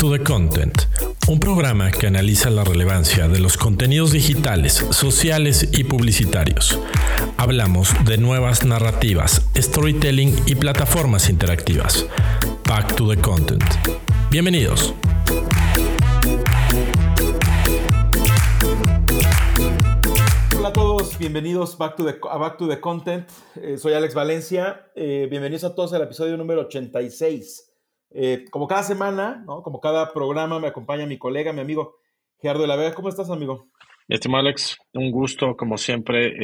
to the Content, un programa que analiza la relevancia de los contenidos digitales, sociales y publicitarios. Hablamos de nuevas narrativas, storytelling y plataformas interactivas. Back to the Content. Bienvenidos. Hola a todos, bienvenidos back to the, a Back to the Content. Eh, soy Alex Valencia. Eh, bienvenidos a todos al episodio número 86. Eh, como cada semana, ¿no? como cada programa, me acompaña mi colega, mi amigo Gerardo de la Vega. ¿Cómo estás, amigo? Estimado Alex, un gusto, como siempre,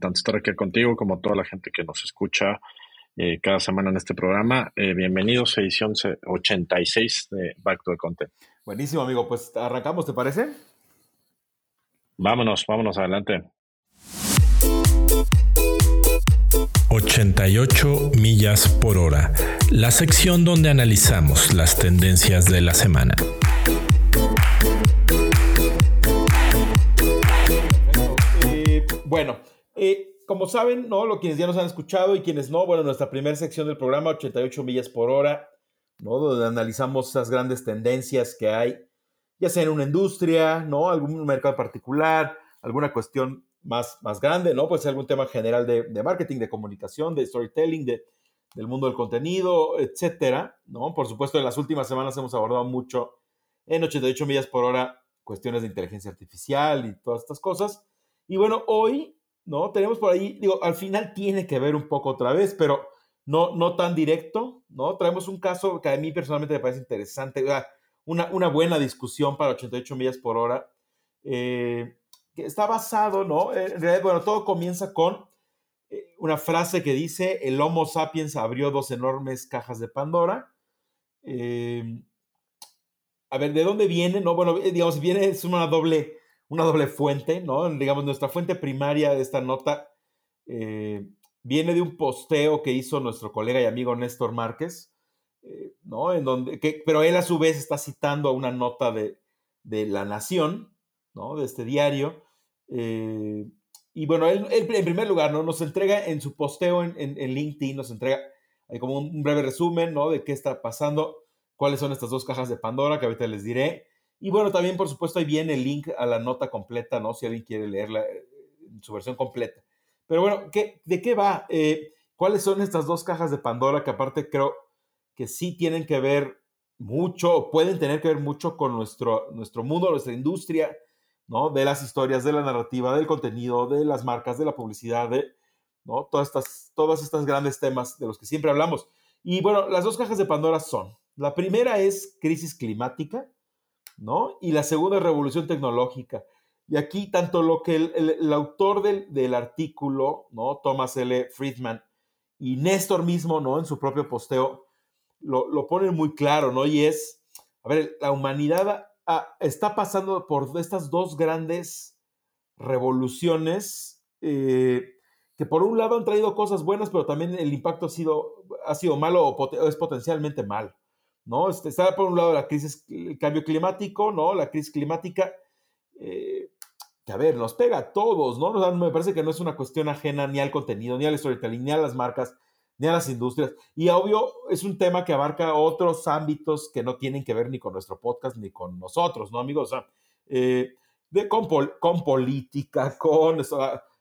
tanto estar aquí contigo como toda la gente que nos escucha eh, cada semana en este programa. Eh, bienvenidos a edición 86 de Back to the Content. Buenísimo, amigo. Pues arrancamos, ¿te parece? Vámonos, vámonos adelante. 88 millas por hora, la sección donde analizamos las tendencias de la semana. Eh, bueno, eh, como saben, ¿no? Lo, quienes ya nos han escuchado y quienes no, bueno, nuestra primera sección del programa, 88 millas por hora, ¿no? Donde analizamos esas grandes tendencias que hay, ya sea en una industria, ¿no? Algún mercado particular, alguna cuestión más, más grande, ¿no? Puede ser algún tema general de, de marketing, de comunicación, de storytelling, de, del mundo del contenido, etcétera, ¿no? Por supuesto, en las últimas semanas hemos abordado mucho en 88 millas por hora cuestiones de inteligencia artificial y todas estas cosas. Y bueno, hoy, ¿no? Tenemos por ahí, digo, al final tiene que ver un poco otra vez, pero no, no tan directo, ¿no? Traemos un caso que a mí personalmente me parece interesante, una, una buena discusión para 88 millas por hora. Eh, que está basado, ¿no? En realidad, bueno, todo comienza con eh, una frase que dice, el Homo sapiens abrió dos enormes cajas de Pandora. Eh, a ver, ¿de dónde viene? No, bueno, eh, digamos, viene, es una doble, una doble fuente, ¿no? Digamos, nuestra fuente primaria de esta nota viene de un posteo que hizo nuestro colega y amigo Néstor Márquez, ¿no? En donde, que, pero él a su vez está citando a una nota de, de La Nación, ¿no? De este diario, eh, y bueno, él, en primer lugar, ¿no? Nos entrega en su posteo en, en, LinkedIn, nos entrega como un breve resumen, ¿no? De qué está pasando, cuáles son estas dos cajas de Pandora, que ahorita les diré. Y bueno, también, por supuesto, ahí viene el link a la nota completa, ¿no? Si alguien quiere leerla eh, en su versión completa. Pero bueno, ¿qué, ¿de qué va? Eh, ¿Cuáles son estas dos cajas de Pandora que aparte creo que sí tienen que ver mucho, o pueden tener que ver mucho con nuestro, nuestro mundo, nuestra industria, ¿no? De las historias, de la narrativa, del contenido, de las marcas, de la publicidad, de, ¿no? Todas estas, todos estos grandes temas de los que siempre hablamos. Y bueno, las dos cajas de Pandora son, la primera es crisis climática, ¿no? Y la segunda es revolución tecnológica. Y aquí tanto lo que el, autor del, del, artículo, ¿no? Thomas L. Friedman y Néstor mismo, ¿no? En su propio posteo, lo, lo ponen muy claro, ¿no? Y es, a ver, la humanidad Ah, está pasando por estas dos grandes revoluciones eh, que por un lado han traído cosas buenas, pero también el impacto ha sido, malo o es potencialmente mal. ¿no? Este, está por un lado la crisis, el cambio climático, ¿no? La crisis climática, eh, que a ver, nos pega a todos, ¿no? me parece que no es una cuestión ajena ni al contenido, ni al storytelling, ni a las marcas, ni a las industrias. Y obvio, es un tema que abarca otros ámbitos que no tienen que ver ni con nuestro podcast ni con nosotros, ¿no, amigos? O sea, eh, de, con, con, política, con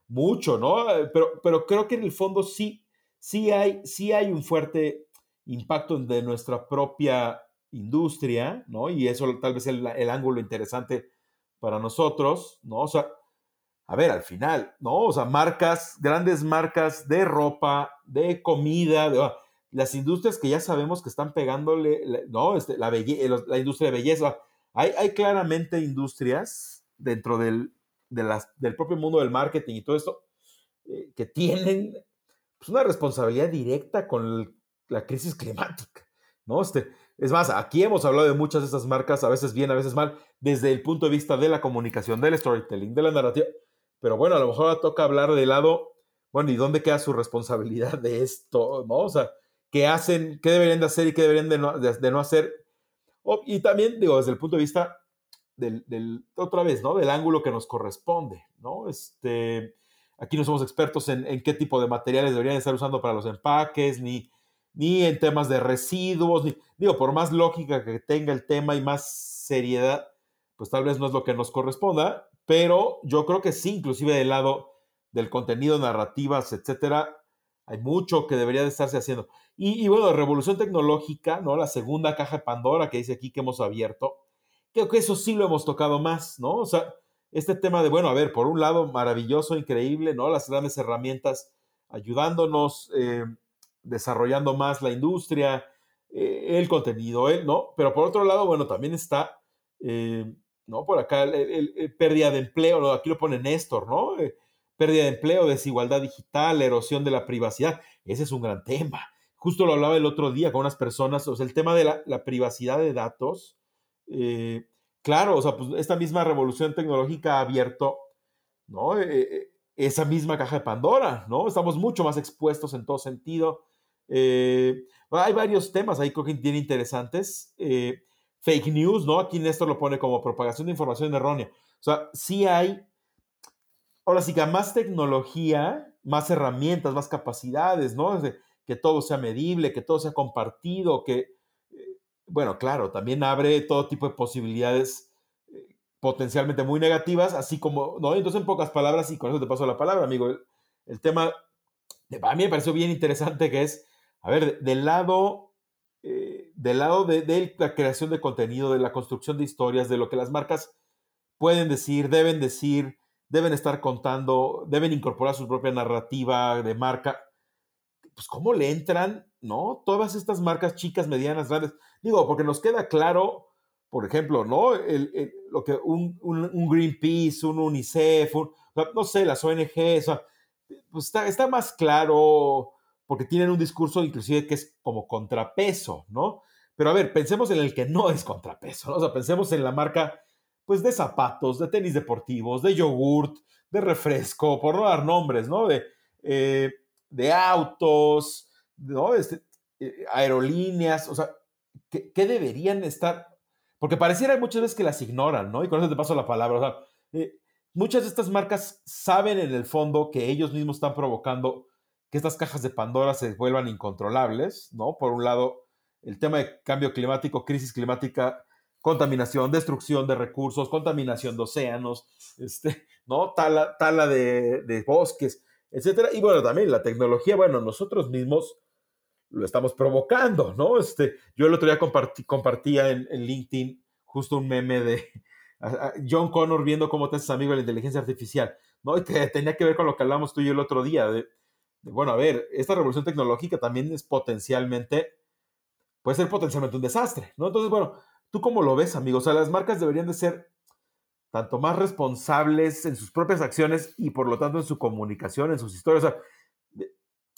mucho, ¿no? Pero, pero creo que en el fondo sí, sí, hay, sí hay un fuerte impacto de nuestra propia industria, ¿no? Y eso tal vez es el, el ángulo interesante para nosotros, ¿no? O sea, a ver, al final, ¿no? O sea, marcas, grandes marcas de ropa, de comida, de, ah, las industrias que ya sabemos que están pegándole, ¿no? Este, la, la industria de belleza. Hay, claramente industrias dentro del, de las, del propio mundo del marketing y todo esto eh, que tienen pues, una responsabilidad directa con la crisis climática, ¿no? Este, es más, aquí hemos hablado de muchas de esas marcas, a veces bien, a veces mal, desde el punto de vista de la comunicación, del storytelling, de la narrativa. Pero bueno, a lo mejor toca hablar de lado, bueno, ¿y dónde queda su responsabilidad de esto? ¿No? O sea, ¿qué hacen, qué deberían de hacer y qué deberían de no, hacer? y también, digo, desde el punto de vista del, del, otra vez, ¿no? Del ángulo que nos corresponde, ¿no? Este, aquí no somos expertos en, en, qué tipo de materiales deberían estar usando para los empaques, ni, ni en temas de residuos, ni, digo, por más lógica que tenga el tema y más seriedad, pues tal vez no es lo que nos corresponda, pero yo creo que sí, inclusive del lado del contenido, narrativas, etcétera, hay mucho que debería de estarse haciendo. Y, bueno, revolución tecnológica, ¿no? La segunda caja de Pandora que dice aquí que hemos abierto, creo que eso sí lo hemos tocado más, ¿no? O sea, este tema de, bueno, a ver, por un lado, maravilloso, increíble, ¿no? Las grandes herramientas ayudándonos, eh, desarrollando más la industria, eh, el contenido, ¿eh? ¿no? Pero por otro lado, bueno, también está, ¿no? Por acá, el, pérdida de empleo, aquí lo pone Néstor, ¿no? pérdida de empleo, desigualdad digital, erosión de la privacidad. Ese es un gran tema. Justo lo hablaba el otro día con unas personas, o sea, el tema de la, la privacidad de datos, claro, o sea, pues esta misma revolución tecnológica ha abierto, ¿no? esa misma caja de Pandora, ¿no? Estamos mucho más expuestos en todo sentido. Eh, hay varios temas ahí creo que bien interesantes. Eh, fake news, ¿no? Aquí Néstor lo pone como propagación de información errónea. O sea, sí hay, ahora sí que más tecnología, más herramientas, más capacidades, ¿no? que todo sea medible, que todo sea compartido, que, eh, bueno, claro, también abre todo tipo de posibilidades potencialmente muy negativas, así como, ¿no? Entonces, en pocas palabras, y con eso te paso la palabra, amigo, el, tema, a mí me pareció bien interesante que es, a ver, del lado, eh, del lado de, la creación de contenido, de la construcción de historias, de lo que las marcas pueden decir, deben decir, deben estar contando, deben incorporar su propia narrativa de marca, pues cómo le entran, ¿no? Todas estas marcas chicas, medianas, grandes, digo, porque nos queda claro por ejemplo, ¿no? lo que un, Greenpeace, un UNICEF, no sé, las ONGs, pues está, más claro porque tienen un discurso inclusive que es como contrapeso, ¿no? Pero a ver, pensemos en el que no es contrapeso, ¿no? O sea, pensemos en la marca, pues, de zapatos, de tenis deportivos, de yogurt, de refresco, por no dar nombres, ¿no? De, eh, de autos, ¿no? Este, eh, aerolíneas, o sea, ¿qué, deberían estar? Porque pareciera muchas veces que las ignoran, ¿no? Y con eso te paso la palabra. O sea, eh, muchas de estas marcas saben en el fondo que ellos mismos están provocando que estas cajas de Pandora se vuelvan incontrolables, ¿no? Por un lado, el tema de cambio climático, crisis climática, contaminación, destrucción de recursos, contaminación de océanos, este, ¿no? Tala, tala de, de bosques, etcétera. Y bueno, también la tecnología, bueno, nosotros mismos lo estamos provocando, ¿no? Este, yo el otro día compartía en, LinkedIn justo un meme de John Connor viendo cómo te haces amigo de la inteligencia artificial, ¿no? Y que tenía que ver con lo que hablamos tú y yo el otro día, de, bueno, a ver, esta revolución tecnológica también es potencialmente, puede ser potencialmente un desastre, ¿no? Entonces, bueno, ¿tú cómo lo ves, amigo? O sea, las marcas deberían de ser tanto más responsables en sus propias acciones y por lo tanto en su comunicación, en sus historias. O sea,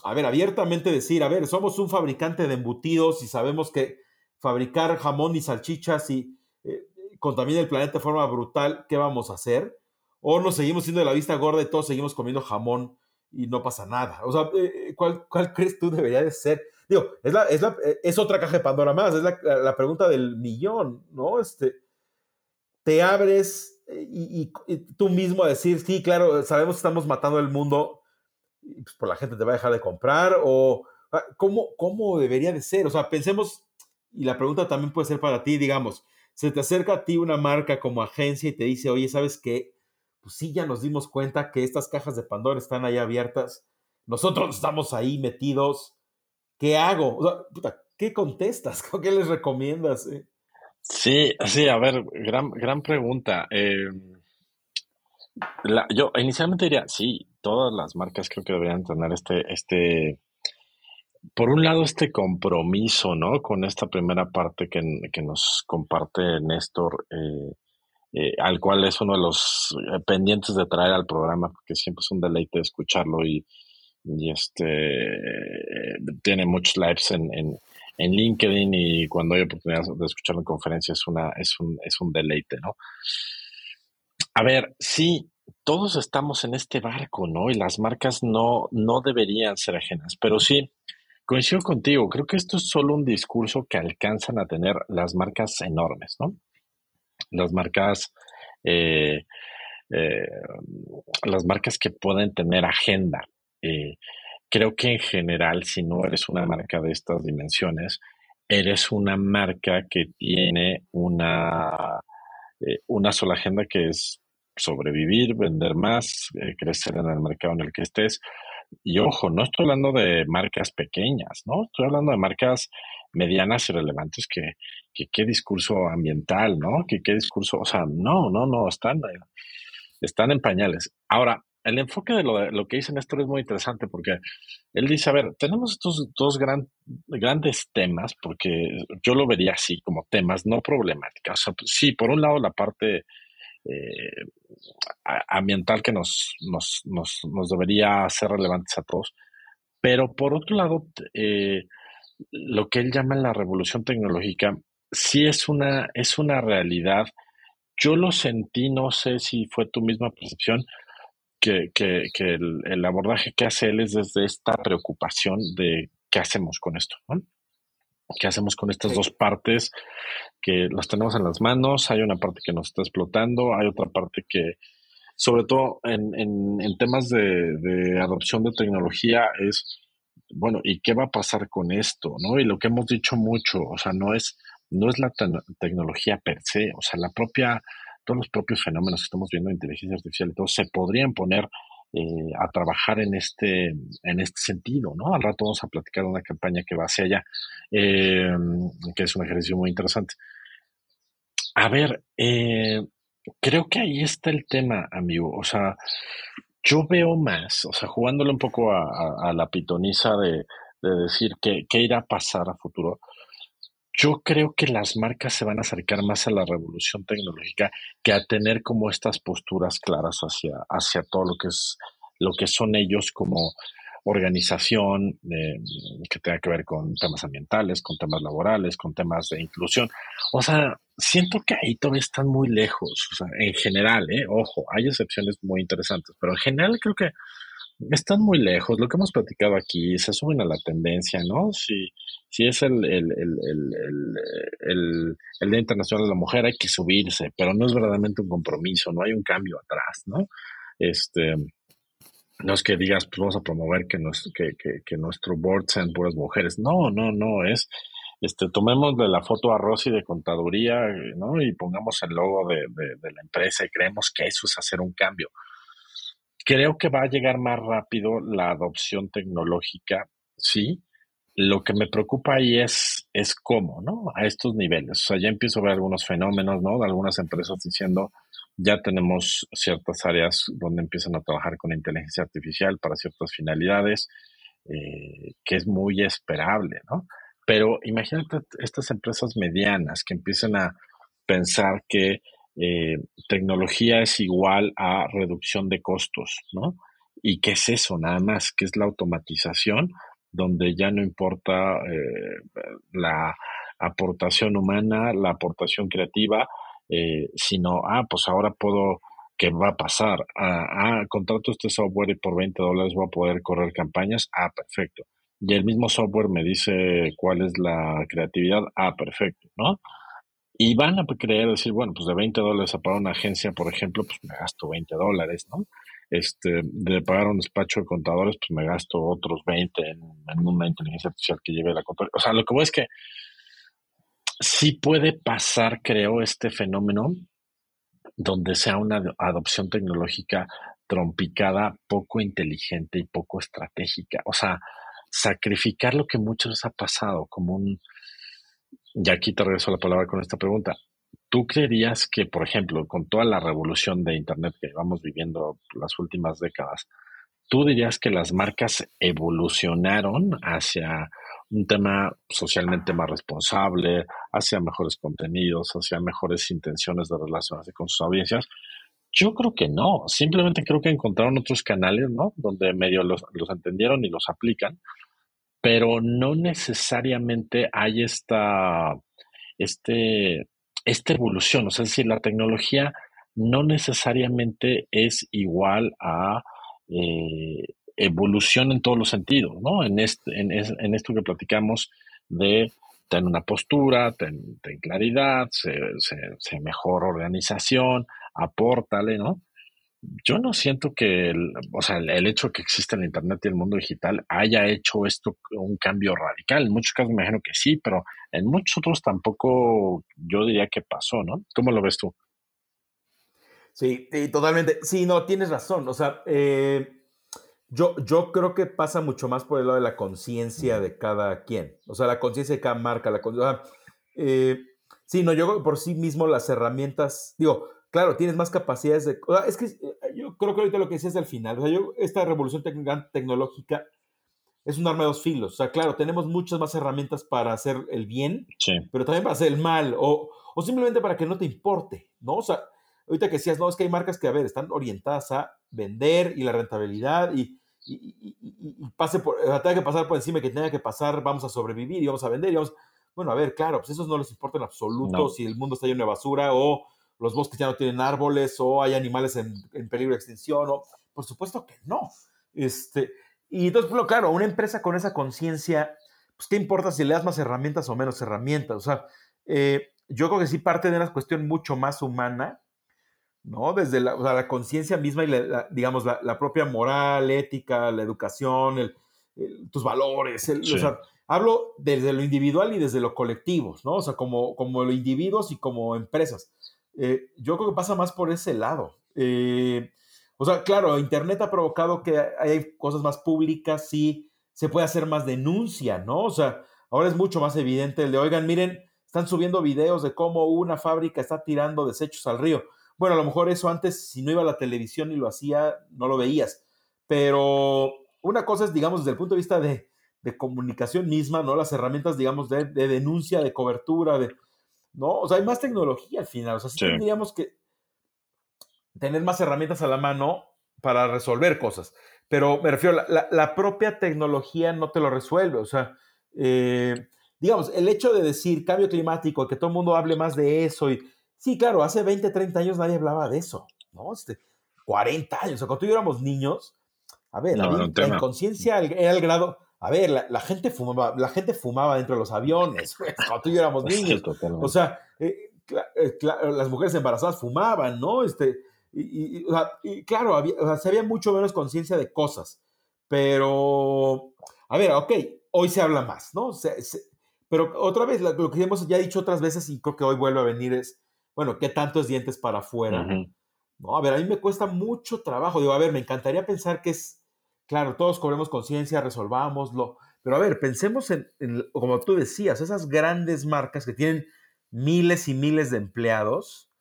a ver, abiertamente decir, a ver, somos un fabricante de embutidos y sabemos que fabricar jamón y salchichas y eh, contamina el planeta de forma brutal, ¿qué vamos a hacer? O nos seguimos siendo de la vista gorda y todos seguimos comiendo jamón y no pasa nada. O sea, eh, eh, ¿cuál, crees tú debería de ser? Digo, es, la, es, es otra caja de Pandora más, es la, la, pregunta del millón, ¿no? Este, te abres y, y, tú mismo a decir, sí, claro, sabemos que estamos matando el mundo, pues, por la gente te va a dejar de comprar o ah, ¿cómo, cómo debería de ser. O sea, pensemos, y la pregunta también puede ser para ti, digamos, se te acerca a ti una marca como agencia y te dice, oye, ¿sabes qué? Pues sí, ya nos dimos cuenta que estas cajas de Pandora están ahí abiertas, nosotros estamos ahí metidos, ¿qué hago? Sea, ¿qué contestas? ¿Qué les recomiendas? Eh? Sí, sí, a ver, gran, gran pregunta. Eh, yo inicialmente diría, sí, todas las marcas creo que deberían tener este, este, por un lado, este compromiso, ¿no? Con esta primera parte que, nos comparte Néstor, eh, eh, al cual es uno de los eh, pendientes de traer al programa, porque siempre es un deleite escucharlo y, y este tiene muchos lives en, en, LinkedIn y cuando hay oportunidad de escucharlo en conferencia es, una, es, un, es un deleite, ¿no? A ver, sí, todos estamos en este barco, ¿no? Y las marcas no, no deberían ser ajenas, pero sí, coincido contigo, creo que esto es solo un discurso que alcanzan a tener las marcas enormes, ¿no? Las marcas, eh, eh, las marcas que pueden tener agenda. Eh, creo que en general, si no eres una marca de estas dimensiones, eres una marca que tiene una, eh, una sola agenda que es sobrevivir, vender más, crecer en el mercado en el que estés. Y ojo, no estoy hablando de marcas pequeñas, ¿no? Estoy hablando de marcas medianas y relevantes que, que qué discurso ambiental, ¿no? Que qué discurso, o sea, no, no, no, están, están en pañales. Ahora, el enfoque de lo, lo que dice Néstor es muy interesante porque él dice, a ver, tenemos estos dos gran, grandes temas, porque yo lo vería así, como temas, no problemáticas. O sea, sí, por un lado la parte eh, ambiental que nos, nos, nos, nos, debería ser relevantes a todos, pero por otro lado, eh, lo que él llama la revolución tecnológica, sí es una, es una realidad. Yo lo sentí, no sé si fue tu misma percepción, que, que, que el, el, abordaje que hace él es desde esta preocupación de qué hacemos con esto, ¿no? ¿Qué hacemos con estas dos partes que las tenemos en las manos? Hay una parte que nos está explotando, hay otra parte que, sobre todo en, en, en temas de, de, adopción de tecnología, es, bueno, ¿y qué va a pasar con esto? ¿no? Y lo que hemos dicho mucho, o sea, no es, no es la te tecnología per se, o sea, la propia, todos los propios fenómenos que estamos viendo, inteligencia artificial y todo, se podrían poner eh, a trabajar en este, en este sentido, ¿no? Al rato vamos a platicar de una campaña que va hacia allá, eh, que es un ejercicio muy interesante. A ver, eh, creo que ahí está el tema, amigo. O sea, yo veo más, o sea, jugándole un poco a, a, la pitoniza de, de decir qué, qué irá a pasar a futuro. Yo creo que las marcas se van a acercar más a la revolución tecnológica que a tener como estas posturas claras hacia, hacia todo lo que es lo que son ellos como organización eh, que tenga que ver con temas ambientales, con temas laborales, con temas de inclusión. O sea, siento que ahí todavía están muy lejos. O sea, en general, ¿eh? ojo, hay excepciones muy interesantes, pero en general creo que están muy lejos. Lo que hemos platicado aquí, se suben a la tendencia, ¿no? Si, si es el, el, el, el, Día Internacional de la Mujer, hay que subirse, pero no es verdaderamente un compromiso, no hay un cambio atrás, ¿no? Este, no es que digas, pues vamos a promover que, nos, que, que, que nuestro board sean puras mujeres. No, no, no, es, este, tomemos de la foto a Rosy de contaduría, ¿no? Y pongamos el logo de, de, de la empresa y creemos que eso es hacer un cambio. Creo que va a llegar más rápido la adopción tecnológica, sí. Lo que me preocupa ahí es, es cómo, ¿no? A estos niveles. O sea, ya empiezo a ver algunos fenómenos, ¿no? De algunas empresas diciendo, ya tenemos ciertas áreas donde empiezan a trabajar con inteligencia artificial para ciertas finalidades, eh, que es muy esperable, ¿no? Pero imagínate estas empresas medianas que empiezan a pensar que eh, tecnología es igual a reducción de costos, ¿no? ¿Y qué es eso? Nada más, que es la automatización, donde ya no importa eh, la aportación humana, la aportación creativa, eh, sino, ah, pues ahora puedo, ¿qué va a pasar? Ah, ah, contrato este software y por 20 dólares voy a poder correr campañas. Ah, perfecto. Y el mismo software me dice cuál es la creatividad. Ah, perfecto, ¿no? Y van a creer, decir, bueno, pues de 20 dólares a pagar una agencia, por ejemplo, pues me gasto 20 dólares, ¿no? Este, de pagar un despacho de contadores, pues me gasto otros 20 en, una inteligencia artificial que lleve la contabilidad. O sea, lo que voy es que sí puede pasar, creo, este fenómeno donde sea una adopción tecnológica trompicada, poco inteligente y poco estratégica. O sea, sacrificar lo que muchos ha pasado como un, y aquí te regreso la palabra con esta pregunta. ¿Tú creerías que, por ejemplo, con toda la revolución de Internet que vamos viviendo las últimas décadas, tú dirías que las marcas evolucionaron hacia un tema socialmente más responsable, hacia mejores contenidos, hacia mejores intenciones de relacionarse con sus audiencias? Yo creo que no, simplemente creo que encontraron otros canales, ¿no? Donde medio los, los entendieron y los aplican pero no necesariamente hay esta, este, esta evolución. O sea, es decir, la tecnología no necesariamente es igual a eh, evolución en todos los sentidos, ¿no? En, este, en, en esto que platicamos de tener una postura, ten, claridad, se, se, mejor organización, apórtale, ¿no? Yo no siento que, el, o sea, el, hecho que exista el Internet y el mundo digital haya hecho esto un cambio radical. En muchos casos me imagino que sí, pero en muchos otros tampoco yo diría que pasó, ¿no? ¿Cómo lo ves tú? Sí, totalmente. Sí, no, tienes razón. O sea, eh, yo, yo creo que pasa mucho más por el lado de la conciencia de cada quien. O sea, la conciencia de cada marca. La, eh, sí, no, yo por sí mismo las herramientas, digo, claro, tienes más capacidades de... es que eh, yo creo que ahorita lo que decías al final, o sea, yo, esta revolución tecnológica es un arma de dos filos. O sea, claro, tenemos muchas más herramientas para hacer el bien, pero también para hacer el mal, o, o simplemente para que no te importe, ¿no? O sea, ahorita que decías, no, es que hay marcas que, a ver, están orientadas a vender y la rentabilidad y, pase por, tenga que pasar por encima que tenga que pasar, vamos a sobrevivir y vamos a vender y vamos, bueno, a ver, claro, pues esos no les importa en absoluto si el mundo está lleno de basura o los bosques ya no tienen árboles o hay animales en, peligro de extinción o, por supuesto que no. Este, y entonces, bueno, claro, una empresa con esa conciencia, pues qué importa si le das más herramientas o menos herramientas, o sea, eh, yo creo que sí parte de una cuestión mucho más humana, ¿no? Desde la, conciencia misma y, la, digamos, la, propia moral, ética, la educación, tus valores. hablo desde lo individual y desde lo colectivo, ¿no? O sea, como, como los individuos y como empresas. Eh, yo creo que pasa más por ese lado. Eh, o sea, claro, Internet ha provocado que hay cosas más públicas, sí, se puede hacer más denuncia, ¿no? O sea, ahora es mucho más evidente el de, oigan, miren, están subiendo videos de cómo una fábrica está tirando desechos al río bueno, a lo mejor eso antes, si no iba a la televisión y lo hacía, no lo veías. Pero una cosa es, digamos, desde el punto de vista de, comunicación misma, ¿no? Las herramientas, digamos, de, denuncia, de cobertura, de, ¿no? O sea, hay más tecnología al final. O sea, sí, tendríamos que tener más herramientas a la mano para resolver cosas. Pero me refiero, la, la, propia tecnología no te lo resuelve. O sea, eh, digamos, el hecho de decir cambio climático, que todo el mundo hable más de eso y Sí, claro, hace 20, 30 años nadie hablaba de eso, ¿no? Este, 40 años, o sea, cuando tú éramos niños, a ver, la, inconsciencia era el grado, a ver, la, gente fumaba, la gente fumaba dentro de los aviones, cuando tú y yo éramos niños, o sea, eh, eh, las mujeres embarazadas fumaban, ¿no? Este, y, claro, había, o sea, se había mucho menos conciencia de cosas, pero, a ver, ok, hoy se habla más, ¿no? pero otra vez, lo que hemos ya dicho otras veces y creo que hoy vuelve a venir es, bueno, ¿qué tanto es dientes para afuera? No, a ver, a mí me cuesta mucho trabajo. Digo, a ver, me encantaría pensar que es, claro, todos cobremos conciencia, resolvámoslo, pero a ver, pensemos en, como tú decías, esas grandes marcas que tienen miles y miles de empleados,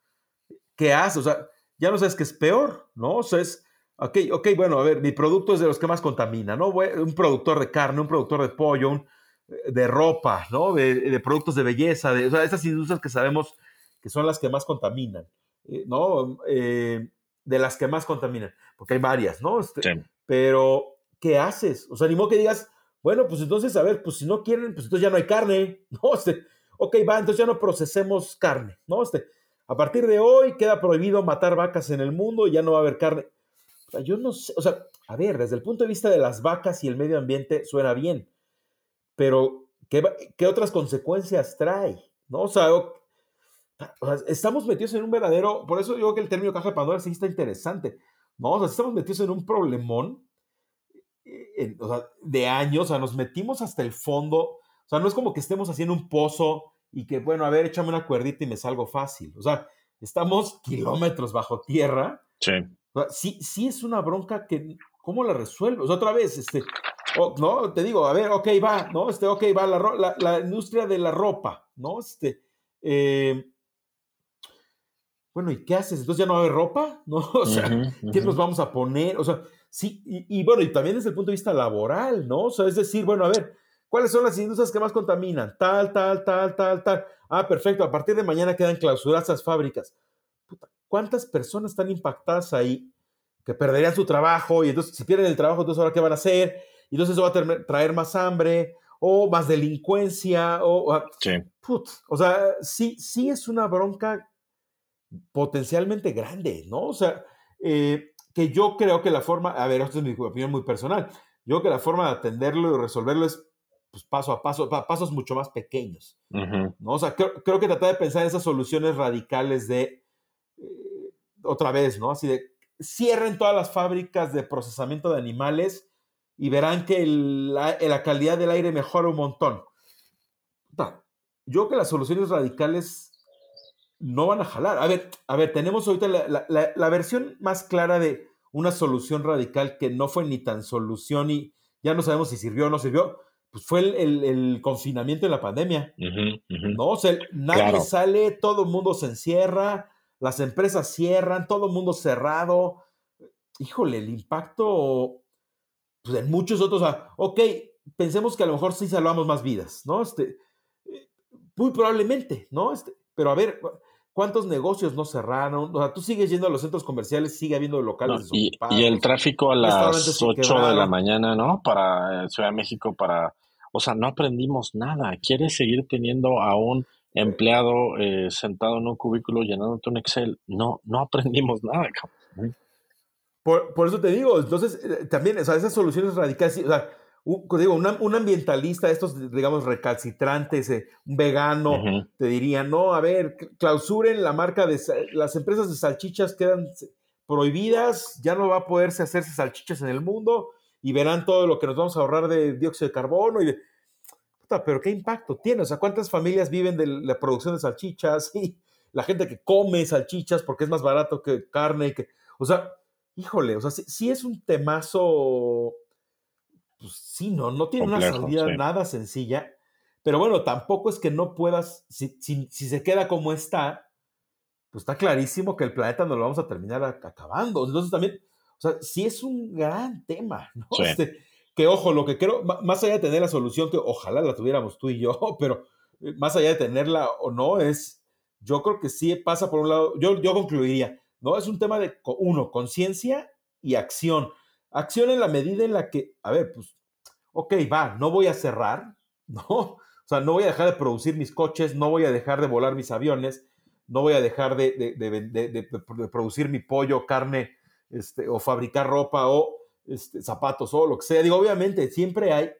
¿qué hace? O sea, ya no sabes qué es peor, ¿no? O sea, es, ok, ok, bueno, a ver, mi producto es de los que más contamina, ¿no? Un productor de carne, un productor de pollo, un, de ropa, ¿no? De, productos de belleza, de, o sea, esas industrias que sabemos que son las que más contaminan, eh, ¿no? Eh, de las que más contaminan, porque hay varias, ¿no? Este, pero, ¿qué haces? O sea, ni modo que digas, bueno, pues entonces, a ver, pues si no quieren, pues entonces ya no hay carne, ¿no? Este, ok, va, entonces ya no procesemos carne, ¿no? Este, a partir de hoy queda prohibido matar vacas en el mundo y ya no va a haber carne. O yo no sé, o sea, a ver, desde el punto de vista de las vacas y el medio ambiente suena bien, pero ¿qué, qué otras consecuencias trae? ¿No? O sea, estamos metidos en un verdadero, por eso digo que el término caja de Pandora sí está interesante, ¿no? O sea, estamos metidos en un problemón eh, de años, o sea, nos metimos hasta el fondo, o sea, no es como que estemos haciendo un pozo y que, bueno, a ver, échame una cuerdita y me salgo fácil, o sea, estamos kilómetros bajo tierra. Sí. sí, sí es una bronca que, ¿cómo la resuelvo? O sea, otra vez, este, no, te digo, a ver, ok, va, ¿no? Este, ok, va, la, la, la industria de la ropa, ¿no? Este, eh, bueno, ¿y qué haces? Entonces ya no va a haber ropa, ¿no? O sea, ¿qué nos vamos a poner? O sea, sí, y, bueno, y también desde el punto de vista laboral, ¿no? O sea, es decir, bueno, a ver, ¿cuáles son las industrias que más contaminan? Tal, tal, tal, tal, tal. Ah, perfecto, a partir de mañana quedan clausuradas las fábricas. ¿Cuántas personas están impactadas ahí que perderían su trabajo? Y entonces, si pierden el trabajo, entonces ahora qué van a hacer? Y entonces eso va a traer más hambre o más delincuencia, o, sí. o sea, sí, sí es una bronca potencialmente grande, ¿no? O sea, eh, que yo creo que la forma, a ver, esto es mi opinión muy personal, yo creo que la forma de atenderlo y resolverlo es pues, paso a paso, pasos mucho más pequeños, ¿no? O sea, creo, que tratar de pensar en esas soluciones radicales de, eh, otra vez, ¿no? Así de, cierren todas las fábricas de procesamiento de animales y verán que la, calidad del aire mejora un montón. Yo creo que las soluciones radicales no van a jalar. A ver, a ver, tenemos ahorita la, versión más clara de una solución radical que no fue ni tan solución y ya no sabemos si sirvió o no sirvió, pues fue el, confinamiento en la pandemia. No, o nadie sale, todo el mundo se encierra, las empresas cierran, todo el mundo cerrado. Híjole, el impacto pues en muchos otros, ok, pensemos que a lo mejor sí salvamos más vidas, ¿no? Este, eh, muy probablemente, ¿no? Este, pero a ver, ¿Cuántos negocios no cerraron? O sea, tú sigues yendo a los centros comerciales, sigue habiendo locales y, y, el tráfico a las 8 de la mañana, ¿no? Para eh, Ciudad de México, para... O sea, no aprendimos nada. ¿Quieres seguir teniendo a un empleado eh, sentado en un cubículo llenándote un Excel? No, no aprendimos nada, Por, por eso te digo, entonces, eh, también, o sea, esas soluciones radicales, o sea, un, digo, un, ambientalista, estos, digamos, recalcitrantes, eh, un vegano, te diría, no, a ver, clausuren la marca de, las empresas de salchichas quedan prohibidas, ya no va a poderse hacerse salchichas en el mundo y verán todo lo que nos vamos a ahorrar de dióxido de carbono y de... Puta, pero ¿qué impacto tiene? O sea, ¿cuántas familias viven de la producción de salchichas? Y la gente que come salchichas porque es más barato que carne, que... O sea, híjole, o sea, sí es un temazo pues sí, no, no tiene una salida nada sencilla, pero bueno, tampoco es que no puedas, si, si, se queda como está, pues está clarísimo que el planeta nos lo vamos a terminar acabando. Entonces también, o sea, sí es un gran tema, ¿no? Este, que ojo, lo que creo, más allá de tener la solución, que ojalá la tuviéramos tú y yo, pero eh, más allá de tenerla o no, es, yo creo que sí pasa por un lado, yo, yo concluiría, ¿no? Es un tema de, uno, conciencia y acción. Acción en la medida en la que, a ver, pues, ok, va, no voy a cerrar, ¿no? O sea, no voy a dejar de producir mis coches, no voy a dejar de volar mis aviones, no voy a dejar de, producir mi pollo, carne, este, o fabricar ropa, o este, zapatos, o lo que sea. Digo, obviamente, siempre hay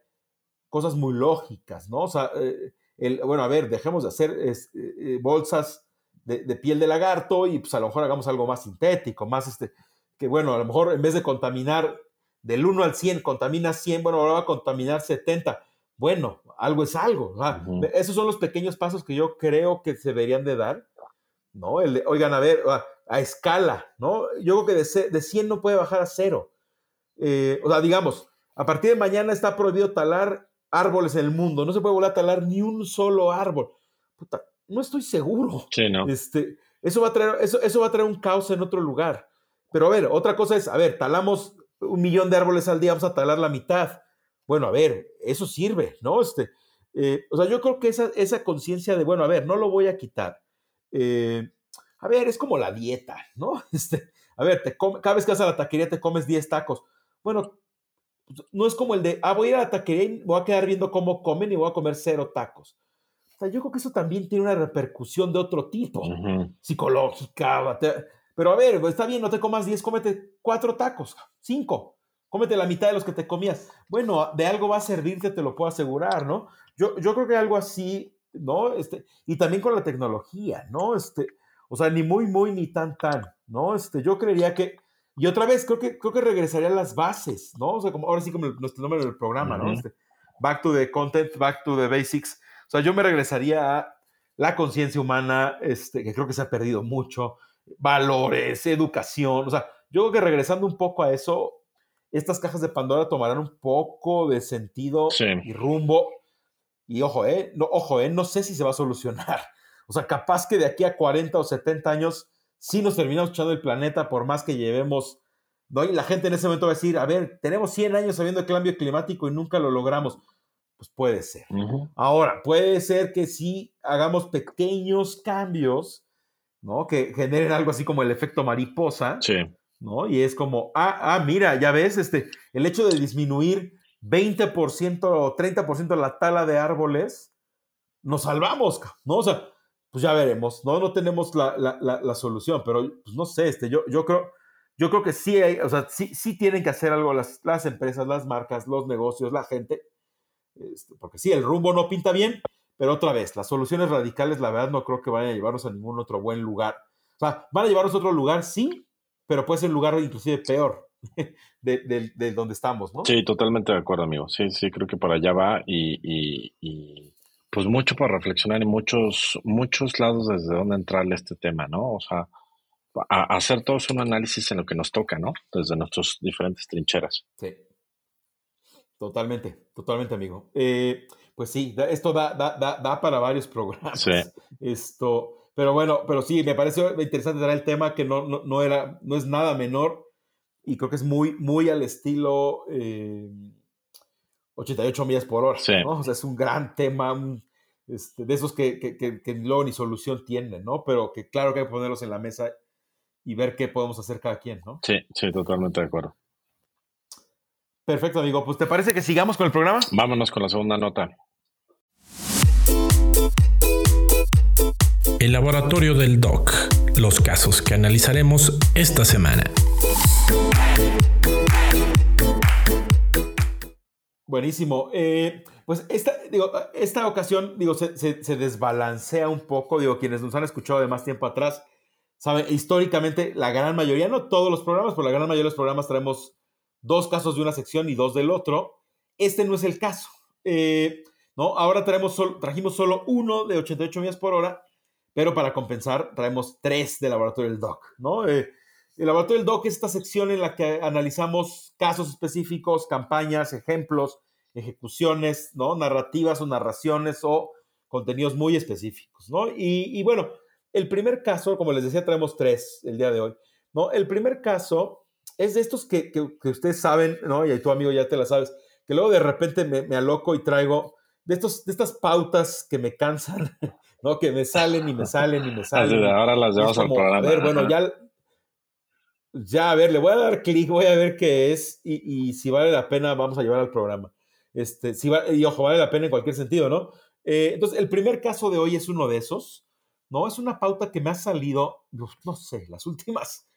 cosas muy lógicas, ¿no? O sea, eh, el, bueno, a ver, dejemos de hacer eh, eh, bolsas de, piel de lagarto y pues a lo mejor hagamos algo más sintético, más este, que bueno, a lo mejor en vez de contaminar del 1 al 100, contamina 100, bueno, ahora va a contaminar 70. Bueno, algo es algo. Esos son los pequeños pasos que yo creo que se deberían de dar, ¿no? El oigan, a ver, a, escala, ¿no? Yo creo que de, de 100 no puede bajar a cero. Eh, o sea, digamos, a partir de mañana está prohibido talar árboles en el mundo, no se puede volver a talar ni un solo árbol. Puta, no estoy seguro. Sí, no. Este, eso, va a traer, eso, eso va a traer un caos en otro lugar. Pero a ver, otra cosa es, a ver, talamos un millón de árboles al día, vamos a talar la mitad. Bueno, a ver, eso sirve, ¿no? Este, eh, o sea, yo creo que esa, esa conciencia de, bueno, a ver, no lo voy a quitar. Eh, a ver, es como la dieta, ¿no? Este, a ver, te cada vez que vas a la taquería te comes 10 tacos. Bueno, no es como el de, ah, voy a ir a la taquería y voy a quedar viendo cómo comen y voy a comer cero tacos. O sea, yo creo que eso también tiene una repercusión de otro tipo, psicológica. Pero a ver, está bien, no te comas 10, cómete cuatro tacos, cinco. Cómete la mitad de los que te comías. Bueno, de algo va a servirte, te lo puedo asegurar, ¿no? Yo, yo creo que algo así, ¿no? Este, y también con la tecnología, ¿no? Este, o sea, ni muy, muy, ni tan, tan, ¿no? Este, yo creería que, y otra vez, creo que, creo que regresaría a las bases, ¿no? O sea, como ahora sí como nuestro nombre del programa, ¿no? Este, back to the content, back to the basics. O sea, yo me regresaría a la conciencia humana, este, que creo que se ha perdido mucho, valores, educación. O sea, yo creo que regresando un poco a eso, estas cajas de Pandora tomarán un poco de sentido y rumbo. Y ojo, eh, no, ojo, eh, no sé si se va a solucionar. O sea, capaz que de aquí a 40 o 70 años sí nos terminamos echando el planeta por más que llevemos, ¿no? Y la gente en ese momento va a decir, a ver, tenemos 100 años sabiendo el cambio climático y nunca lo logramos. Pues puede ser. Ahora, puede ser que sí hagamos pequeños cambios ¿no? Que generen algo así como el efecto mariposa. Sí. ¿no? Y es como, ah, ah, mira, ya ves, este, el hecho de disminuir 20% o 30% la tala de árboles, nos salvamos, ¿no? O sea, pues ya veremos, ¿no? No tenemos la, solución, pero pues no sé, este, yo, yo creo, yo creo que sí hay, o sea, sí, sí tienen que hacer algo las, las empresas, las marcas, los negocios, la gente, este, porque sí, el rumbo no pinta bien, pero otra vez, las soluciones radicales, la verdad, no creo que vayan a llevarnos a ningún otro buen lugar. O sea, van a llevarnos a otro lugar, sí, pero puede ser un lugar inclusive peor de, de, donde estamos, ¿no? Sí, totalmente de acuerdo, amigo. Sí, sí, creo que para allá va y, y, pues mucho para reflexionar en muchos, muchos lados desde donde entrarle a este tema, ¿no? O sea, hacer todos un análisis en lo que nos toca, ¿no? Desde nuestras diferentes trincheras. Sí. Totalmente, totalmente, amigo. Eh, pues sí, esto da, da, da, para varios programas. Sí. Esto, pero bueno, pero sí, me parece interesante traer el tema que no, no, era, no es nada menor y creo que es muy, muy al estilo 88 eh, millas por hora. Sí. ¿no? O sea, es un gran tema, este, de esos que, que, que, que, luego ni solución tienen, ¿no? Pero que claro que hay que ponerlos en la mesa y ver qué podemos hacer cada quien, ¿no? Sí, sí, totalmente de acuerdo. Perfecto, amigo. Pues, ¿te parece que sigamos con el programa? Vámonos con la segunda nota. El laboratorio del DOC. Los casos que analizaremos esta semana. Buenísimo. Eh, pues esta, esta ocasión digo, se, desbalancea un poco. Digo, quienes nos han escuchado de más tiempo atrás, saben, históricamente la gran mayoría, no todos los programas, pero la gran mayoría de los programas traemos dos casos de una sección y dos del otro. Este no es el caso. Eh, ¿no? Ahora traemos trajimos solo uno de 88 millas por hora, pero para compensar traemos tres del laboratorio del DOC. ¿no? Eh, el laboratorio del DOC es esta sección en la que analizamos casos específicos, campañas, ejemplos, ejecuciones, ¿no? narrativas o narraciones o contenidos muy específicos. ¿no? Y, bueno, el primer caso, como les decía, traemos tres el día de hoy. ¿no? El primer caso es de estos que, ustedes saben, ¿no? Y tu amigo ya te la sabes, que luego de repente me, aloco y traigo de, estos, de estas pautas que me cansan, ¿no? Que me salen y me salen y me salen. ahora las llevamos al programa. A ver, bueno, ya, ya, a ver, le voy a dar clic, voy a ver qué es y, si vale la pena, vamos a llevar al programa. Este, si y ojo, vale la pena en cualquier sentido, ¿no? Eh, entonces, el primer caso de hoy es uno de esos, ¿no? Es una pauta que me ha salido, no sé, las últimas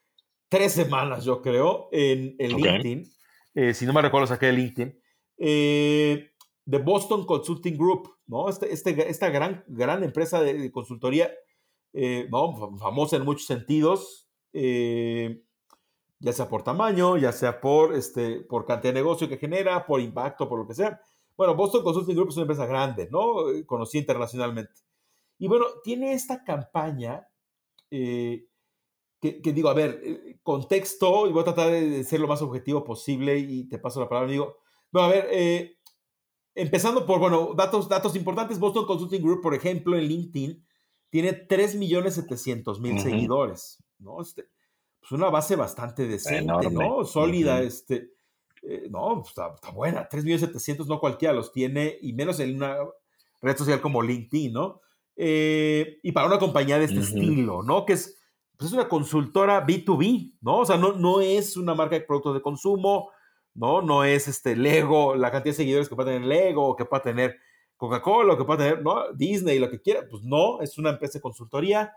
tres semanas, yo creo, en, LinkedIn. Eh, si no me recuerdo, saqué de LinkedIn. Eh, de Boston Consulting Group, ¿no? Este, este, esta gran, gran empresa de, consultoría, eh, famosa en muchos sentidos, ya sea por tamaño, ya sea por, este, por cantidad de negocio que genera, por impacto, por lo que sea. Bueno, Boston Consulting Group es una empresa grande, ¿no? Conocida internacionalmente. Y bueno, tiene esta campaña que, digo, a ver, eh, contexto, y voy a tratar de ser lo más objetivo posible y te paso la palabra, digo, bueno, a ver, eh, empezando por, bueno, datos, datos importantes, Boston Consulting Group, por ejemplo, en LinkedIn, tiene 3.700.000 seguidores, ¿no? Este, pues una base bastante decente, ¿no? Sólida, este, eh, no, pues, está, está, buena, 3.700.000 no cualquiera los tiene, y menos en una red social como LinkedIn, ¿no? y para una compañía de este estilo, ¿no? Que es pues, es una consultora B2B, ¿no? O sea, no, no es una marca de productos de consumo, ¿no? No es este Lego, la cantidad de seguidores que puede tener Lego, o que pueda tener Coca-Cola, o que pueda tener, ¿no? Disney, lo que quiera. Pues no, es una empresa de consultoría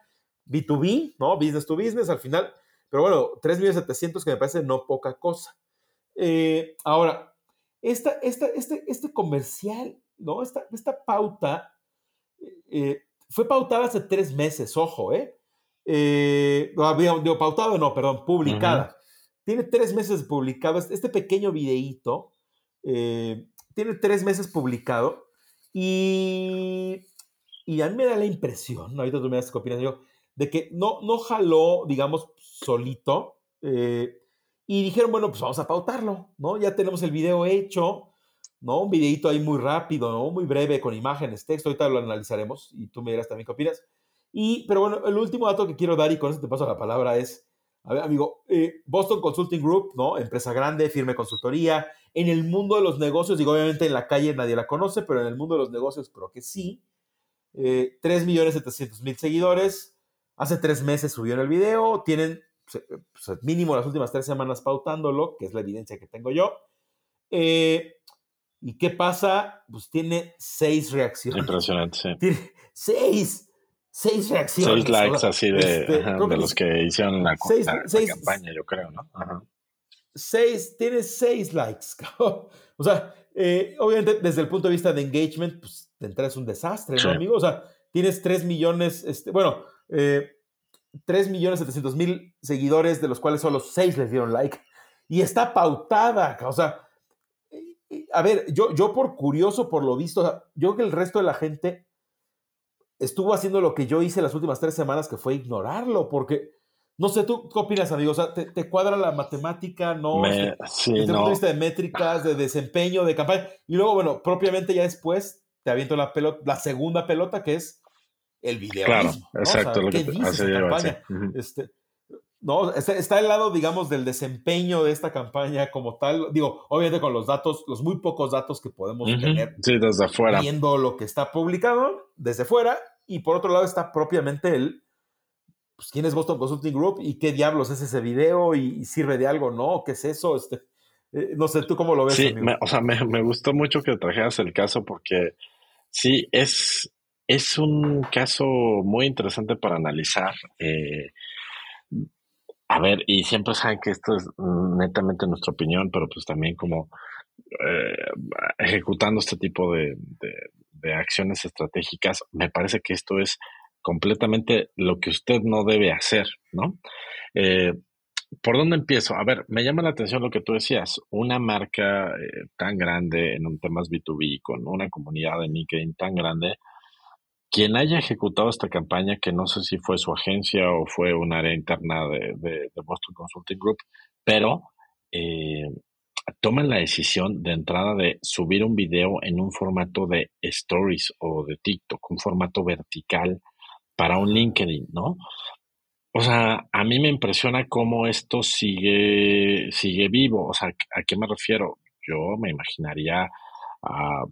B2B, ¿no? Business to business al final. Pero bueno, 3.700.000 que me parece no poca cosa. Eh, ahora, esta, esta, este, este comercial, ¿no? Esta, esta pauta eh, fue pautada hace tres meses, ojo, ¿eh? eh, digo, pautado, no, perdón, publicada. Tiene tres meses publicado, este pequeño videíto, eh, tiene tres meses publicado y, y a mí me da la impresión, ahorita tú me das qué opinas yo, de que no, no jaló, digamos, solito eh, y dijeron, bueno, pues vamos a pautarlo, ¿no? Ya tenemos el video hecho, ¿no? Un videito ahí muy rápido, ¿no? Muy breve, con imágenes, texto, ahorita lo analizaremos y tú me dirás también qué opinas. Y, pero bueno, el último dato que quiero dar y con eso te paso la palabra es, a ver, amigo, eh, Boston Consulting Group, ¿no? Empresa grande, firme consultoría. En el mundo de los negocios, digo, obviamente en la calle nadie la conoce, pero en el mundo de los negocios creo que sí. Eh, 3.700.000 seguidores. Hace tres meses subieron el video. Tienen pues, pues, mínimo las últimas tres semanas pautándolo, que es la evidencia que tengo yo. Eh, ¿Y qué pasa? Pues tiene seis reacciones. Impresionante, sí. Tiene seis seis reacciones. Seis likes así de, este, de los que hicieron la, campaña, yo creo, ¿no? Seis, tiene seis likes. o sea, eh, obviamente desde el punto de vista de engagement, pues te entra es un desastre, ¿no, amigo? O sea, tienes tres millones, este, bueno, eh, 3.700.000 seguidores, de los cuales solo 6 les dieron like. Y está pautada, o sea, a ver, yo, yo por curioso, por lo visto, yo creo que el resto de la gente estuvo haciendo lo que yo hice las últimas tres semanas, que fue ignorarlo, porque, no sé, ¿tú qué opinas, amigo? O sea, ¿te, cuadra la matemática? ¿No? Me, este, sí, desde el punto de vista de métricas, de desempeño, de campaña. Y luego, bueno, propiamente ya después te aviento la pelota, la segunda pelota, que es el video. Claro, exacto. lo que dice campaña? este, no, está, al lado, digamos, del desempeño de esta campaña como tal. Digo, obviamente con los datos, los muy pocos datos que podemos tener. Sí, desde afuera. Viendo lo que está publicado desde fuera. Y por otro lado está propiamente el, pues, quién es Boston Consulting Group y qué diablos es ese video y, sirve de algo, ¿no? ¿Qué es eso? Este, eh, no sé, ¿tú cómo lo ves? Sí, o sea, me, me, gustó mucho que trajeras el caso porque sí, es, es un caso muy interesante para analizar. Eh, a ver, y siempre saben que esto es netamente nuestra opinión, pero pues también como eh, ejecutando este tipo de, acciones estratégicas, me parece que esto es completamente lo que usted no debe hacer, ¿no? Eh, ¿Por dónde empiezo? A ver, me llama la atención lo que tú decías, una marca tan grande en un temas B2B, con una comunidad de LinkedIn tan grande, quien haya ejecutado esta campaña, que no sé si fue su agencia o fue un área interna de, Boston Consulting Group, pero eh, toman la decisión de entrada de subir un video en un formato de stories o de TikTok, un formato vertical para un LinkedIn, ¿no? O sea, a mí me impresiona cómo esto sigue, sigue vivo. O sea, ¿a qué me refiero? Yo me imaginaría a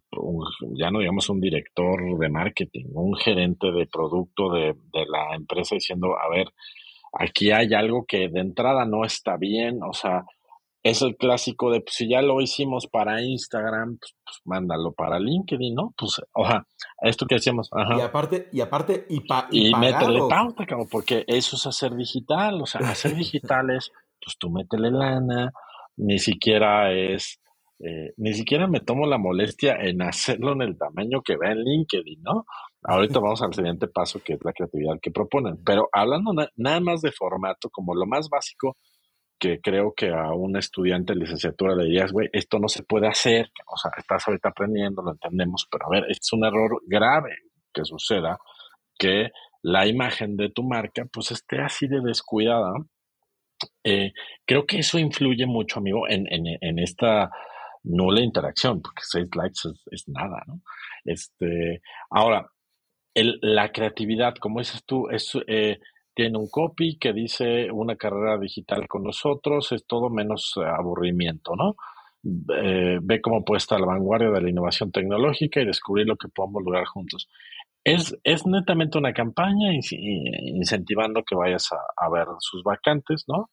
ya no digamos un director de marketing, un gerente de producto de, la empresa diciendo, a ver, aquí hay algo que de entrada no está bien, o sea, es el clásico de, pues si ya lo hicimos para Instagram, pues, pues mándalo para LinkedIn, ¿no? Pues, oja, esto que decíamos, Y aparte, y aparte, y, pa, y, y métele pauta, porque eso es hacer digital, o sea, hacer digital es, pues tú métele lana, ni siquiera es eh, ni siquiera me tomo la molestia en hacerlo en el tamaño que ve en LinkedIn, ¿no? Ahorita vamos al siguiente paso, que es la creatividad que proponen. Pero hablando nada más de formato, como lo más básico que creo que a un estudiante de licenciatura le dirías, güey, esto no se puede hacer, o sea, estás ahorita aprendiendo, lo entendemos, pero a ver, es un error grave que suceda que la imagen de tu marca pues esté así de descuidada. Eh, creo que eso influye mucho, amigo, en, en, en esta nula interacción, porque seis likes es, nada, ¿no? Este, ahora, el, la creatividad, como dices tú, es, eh, tiene un copy que dice una carrera digital con nosotros, es todo menos aburrimiento, ¿no? Eh, ve cómo puede estar la vanguardia de la innovación tecnológica y descubrir lo que podemos lograr juntos. Es, es netamente una campaña incentivando que vayas a, a ver sus vacantes, ¿no?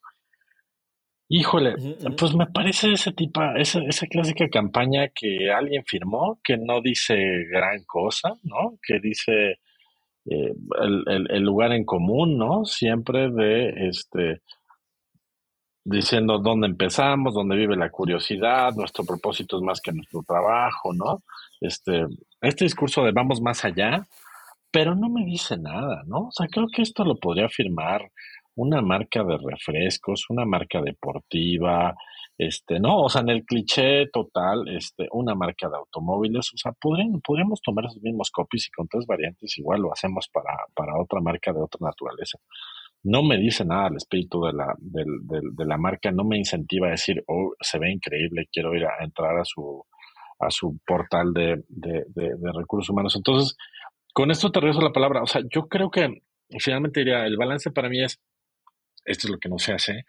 Híjole, pues me parece ese tipo, esa, esa clásica campaña que alguien firmó, que no dice gran cosa, ¿no? Que dice eh, el, el, lugar en común, ¿no? Siempre de este diciendo dónde empezamos, dónde vive la curiosidad, nuestro propósito es más que nuestro trabajo, ¿no? Este, este discurso de vamos más allá, pero no me dice nada, ¿no? O sea, creo que esto lo podría firmar una marca de refrescos, una marca deportiva, este, no, o sea, en el cliché total, este, una marca de automóviles, o sea, podríamos tomar esos mismos copies y con tres variantes igual lo hacemos para, para otra marca de otra naturaleza. No me dice nada el espíritu de la, de, la marca, no me incentiva a decir, oh, se ve increíble, quiero ir a entrar a su, a su portal de, de, de, recursos humanos. Entonces, con esto te regreso la palabra. O sea, yo creo que finalmente diría, el balance para mí es esto es lo que no se hace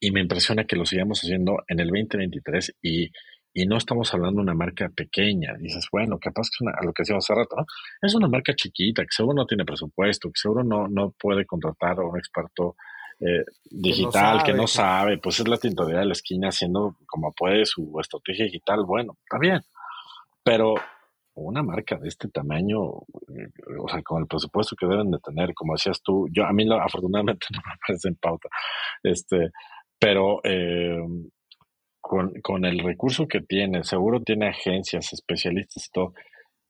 y me impresiona que lo sigamos haciendo en el 2023 y, y no estamos hablando de una marca pequeña. Dices, bueno, capaz que es una, a lo que decíamos hace rato, ¿no? es una marca chiquita, que seguro no tiene presupuesto, que seguro no, no puede contratar a un experto eh, digital que no, sabe, pues es la tintorería de la esquina haciendo como puede su estrategia digital, bueno, está bien, pero una marca de este tamaño, eh, o sea, con el presupuesto que deben de tener, como decías tú, yo a mí afortunadamente no me parece en pauta, este, pero eh, con, con, el recurso que tiene, seguro tiene agencias, especialistas y todo,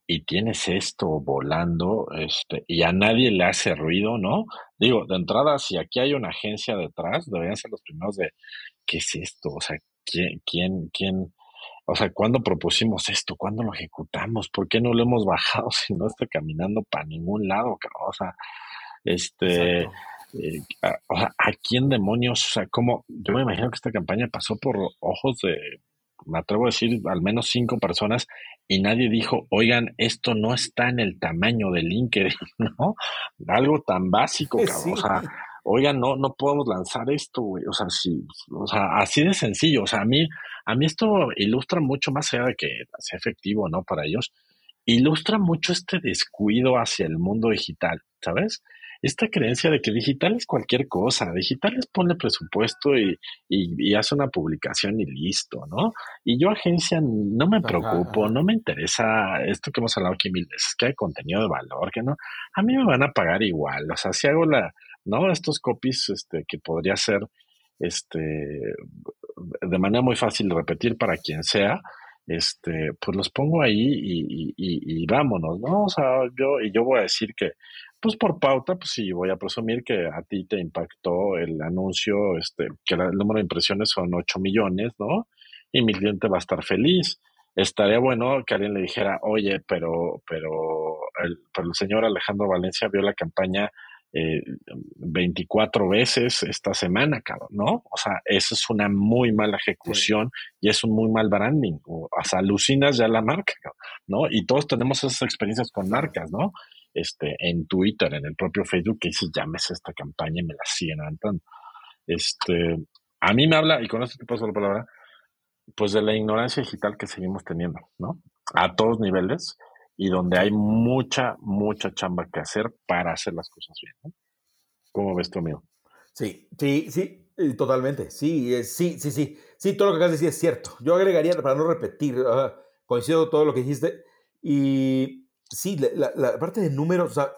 y tienes esto volando, este, y a nadie le hace ruido, ¿no? Digo, de entrada, si aquí hay una agencia detrás, deberían ser los primeros de, ¿qué es esto? O sea, ¿quién, quién, quién? O sea, ¿cuándo propusimos esto? ¿Cuándo lo ejecutamos? ¿Por qué no lo hemos bajado si no está caminando para ningún lado? O sea, este, eh, o sea, ¿a quién demonios? O sea, ¿cómo? Yo me imagino que esta campaña pasó por ojos de, me atrevo a decir, al menos cinco personas y nadie dijo, oigan, esto no está en el tamaño de LinkedIn, ¿no? Algo tan básico, cabrón. O sea, oigan, no, no podemos lanzar esto, güey. O sea, sí, o sea, así de sencillo. O sea, a mí, a mí esto ilustra mucho más allá de que sea efectivo, ¿no? Para ellos, ilustra mucho este descuido hacia el mundo digital, ¿sabes? esta creencia de que digital es cualquier cosa, digital es pone presupuesto y, y, hace una publicación y listo, ¿no? Y yo agencia no me preocupo, no me interesa esto que hemos hablado aquí mil veces, que hay contenido de valor, que no, a mí me van a pagar igual, o sea, si hago la, ¿no? Estos copies, este, que podría ser, este, de manera muy fácil de repetir para quien sea, este, pues los pongo ahí y, y, y, vámonos, ¿no? O sea, yo, y yo voy a decir que pues por pauta, pues sí, voy a presumir que a ti te impactó el anuncio, este, que el número de impresiones son 8 millones, ¿no? Y mi cliente va a estar feliz. Estaría bueno que alguien le dijera, oye, pero, pero el, pero el señor Alejandro Valencia vio la campaña eh, 24 veces esta semana, cabrón, ¿no? O sea, eso es una muy mala ejecución y es un muy mal branding. O, sea, alucinas ya la marca, ¿no? Y todos tenemos esas experiencias con marcas, ¿no? este, en Twitter, en el propio Facebook, que dice, llámese esta campaña y me la siguen levantando. Este, a mí me habla, y con esto te paso la palabra, pues de la ignorancia digital que seguimos teniendo, ¿no? A todos niveles y donde hay mucha, mucha chamba que hacer para hacer las cosas bien, ¿no? ¿Cómo ves tú, amigo? Sí, sí, sí, eh, totalmente. Sí, sí, sí, sí. Sí, todo lo que acabas de decir es cierto. Yo agregaría, para no repetir, coincido con todo lo que dijiste, y sí, la, parte de números, o sea,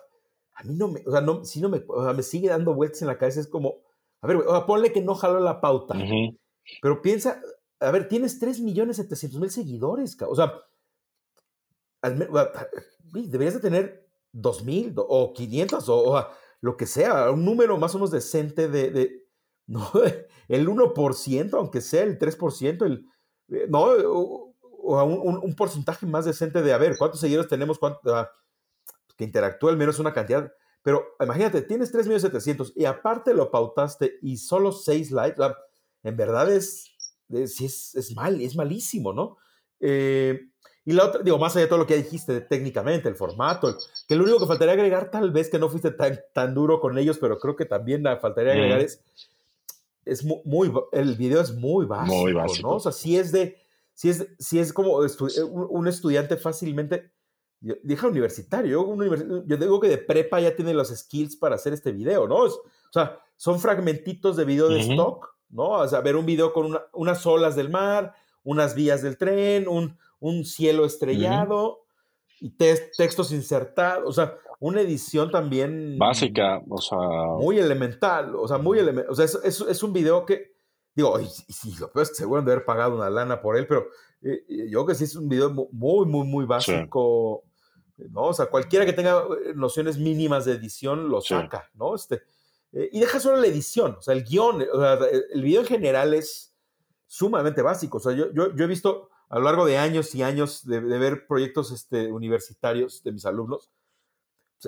a mí no me, o sea, no, si no me, o sea, me sigue dando vueltas en la cabeza, es como, a ver, o sea, ponle que no jaló la pauta, pero piensa, a ver, tienes 3 millones 700 mil seguidores, o sea, deberías de tener 2 mil o 500 o, lo que sea, un número más o menos decente de, de no, el 1%, aunque sea el 3%, el, eh, no, o un, un, porcentaje más decente de, a ver, ¿cuántos seguidores tenemos? Cuánto, ah, que interactúa al menos una cantidad. Pero imagínate, tienes 3.700.000 y aparte lo pautaste y solo 6 likes. en verdad es, es, es, mal, es malísimo, ¿no? Eh, y la otra, digo, más allá de todo lo que dijiste técnicamente, el formato, que lo único que faltaría agregar, tal vez que no fuiste tan, tan duro con ellos, pero creo que también faltaría agregar es, es muy, el video es muy básico, muy básico. ¿no? O sea, sí es de, si es, si es como eh, un estudiante fácilmente, dije universitario, yo, digo que de prepa ya tiene los skills para hacer este video, ¿no? o sea, son fragmentitos de video de stock, ¿no? O sea, ver un video con unas olas del mar, unas vías del tren, un, un cielo estrellado y textos insertados, o sea, una edición también... Básica, o sea... Muy elemental, o sea, muy elemental, o sea, es, es un video que Digo, y, y, lo peor es que seguro de haber pagado una lana por él, pero eh, eh, yo creo que sí es un video muy, muy, muy básico. ¿no? O sea, cualquiera que tenga eh, nociones mínimas de edición lo saca, ¿no? Este, y deja solo la edición, o sea, el guion, o sea, el video en general es sumamente básico. O sea, yo, yo, yo he visto a lo largo de años y años de, de ver proyectos este, universitarios de mis alumnos,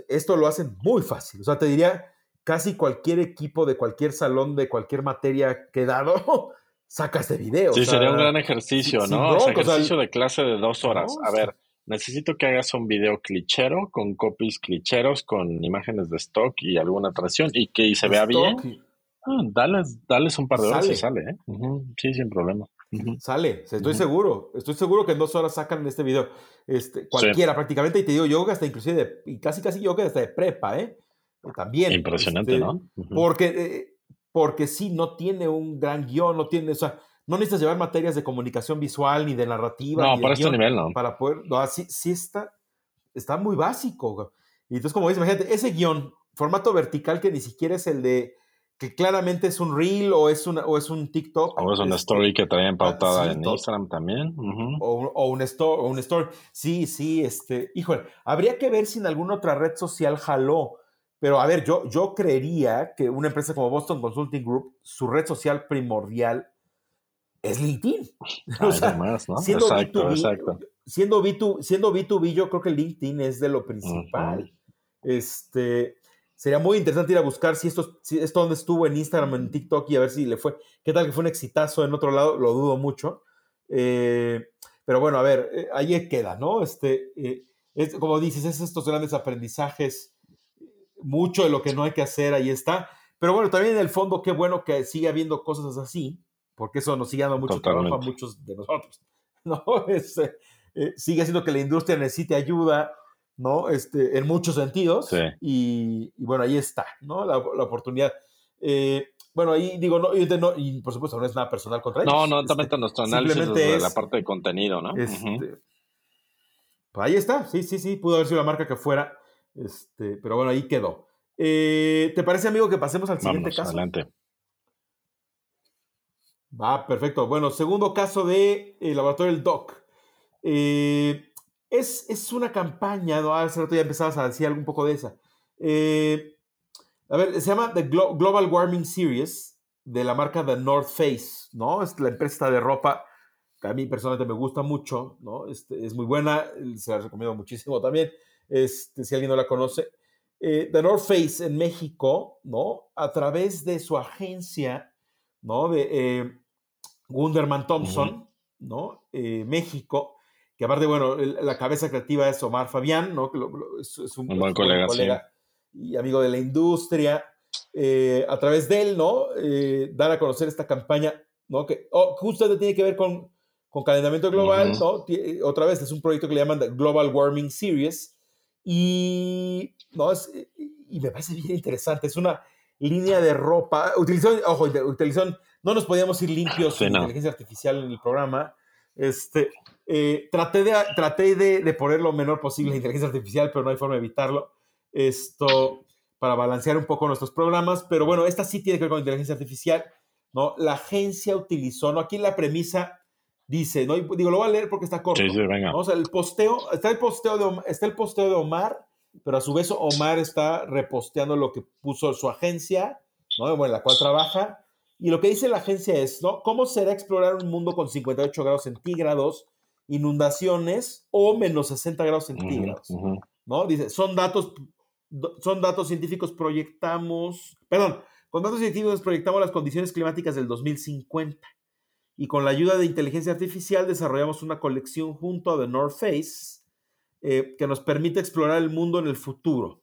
esto lo hacen muy fácil. O sea, te diría, casi cualquier equipo de cualquier salón de cualquier materia que dado saca este video. Sí, sería un gran ejercicio, ¿no? ejercicio de clase de dos horas. a ver, necesito que hagas un video clichero con copies clicheros, con imágenes de stock y alguna atracción y que se vea bien. Ah, dales, un par de horas y sale, ¿eh? Sí, sin problema. Sale, estoy seguro, estoy seguro que en dos horas sacan este video, este, cualquiera prácticamente, y te digo, yo hasta inclusive, de, y casi casi yo que hasta de prepa, ¿eh? también. Impresionante, este, ¿no? Porque, eh, porque sí, no tiene un gran guion, no tiene, o sea, no necesitas llevar materias de comunicación visual ni de narrativa. No, para este nivel no. Para poder, no, sí, sí está, está muy básico. Y entonces, como dices, imagínate, ese guion, formato vertical que ni siquiera es el de que claramente es un reel o es, una, o es un TikTok. O es una story que traían ah, pautada sí, en Instagram también. o, un- o un store, o un store. Sí, sí, este, híjole, habría que ver si en alguna otra red social jaló. Pero a ver, yo, yo creería que una empresa como Boston Consulting Group, su red social primordial es LinkedIn. O sea, más, ¿no? siendo Exacto, B2B, exacto. Siendo B2, siendo B2B, yo creo que LinkedIn es de lo principal. Este, sería muy interesante ir a buscar si esto, si esto donde estuvo en Instagram, en TikTok y a ver si le fue, qué tal que fue un exitazo en otro lado, lo dudo mucho. Eh, pero bueno, a ver, eh, ahí queda, ¿no? Este, eh, es, como dices, es estos grandes aprendizajes, mucho de lo que no hay que hacer, ahí está. Pero bueno, también en el fondo, qué bueno que sigue habiendo cosas así, porque eso nos sigue dando mucho trabajo a Totalmente. muchos de nosotros, ¿no? Este, eh, sigue haciendo que la industria necesite ayuda, ¿no? Este, en muchos sentidos. Sí. Y, y bueno, ahí está, ¿no? La, la oportunidad. Eh, bueno, ahí digo, no, y, no- y por supuesto no es nada personal contra ellos. No, no, Este, también nuestro análisis es- la parte de contenido, ¿no? este, pues ahí está, sí, sí, sí, pudo haber sido la marca que fuera, este, pero bueno, ahí quedó. Eh, ¿Te parece, amigo, que pasemos al siguiente Vámonos, caso? adelante. Va, perfecto. Bueno, segundo caso de eh, Laboratorio del Doc. Eh, es, es una campaña, ¿no? Hace rato ya empezabas a decir algo un poco de esa. Eh, a ver, se llama The Glo- Global Warming Series de la marca The North Face, ¿no? Es la empresa de ropa que a mí personalmente me gusta mucho, ¿no? Este, es muy buena, se la recomiendo muchísimo también, este, si alguien no la conoce. Eh, The North Face en México, ¿no? A través de su agencia, ¿no? De eh, Gunderman Thompson, ¿no? Eh, México, que aparte, bueno, la cabeza creativa es Omar Fabián, ¿no? Es, un, Un buen es colega, y amigo de la industria. Eh, a través de él, ¿no? Eh, dar a conocer esta campaña, ¿no? Que oh, justamente tiene que ver con, con calentamiento global. ¿no? Tie- Otra vez, es un proyecto que le llaman The Global Warming Series. Y, no, es, y me parece bien interesante. Es una línea de ropa. Utilizó, ojo, utilizó, no nos podíamos ir limpios Sí, no. inteligencia artificial en el programa. Este, eh, traté de, traté de, de poner lo menor posible la inteligencia artificial, pero no hay forma de evitarlo. Esto, para balancear un poco nuestros programas. Pero bueno, esta sí tiene que ver con inteligencia artificial. ¿no? La agencia utilizó, ¿no? Aquí la premisa dice, ¿no? Y digo, lo voy a leer porque está corto. Sí, sí, venga. ¿no? O sea, el posteo, está el posteo de Omar, está el posteo de Omar, pero a su vez Omar está reposteando lo que puso su agencia, ¿no? Bueno, en la cual trabaja. Y lo que dice la agencia es, ¿no? ¿Cómo será explorar un mundo con 58 grados centígrados, inundaciones o menos 60 grados centígrados? ¿no? Dice, son datos, son datos científicos, proyectamos, perdón, con datos científicos proyectamos las condiciones climáticas del 2050 y con la ayuda de inteligencia artificial desarrollamos una colección junto a The North Face eh, que nos permite explorar el mundo en el futuro,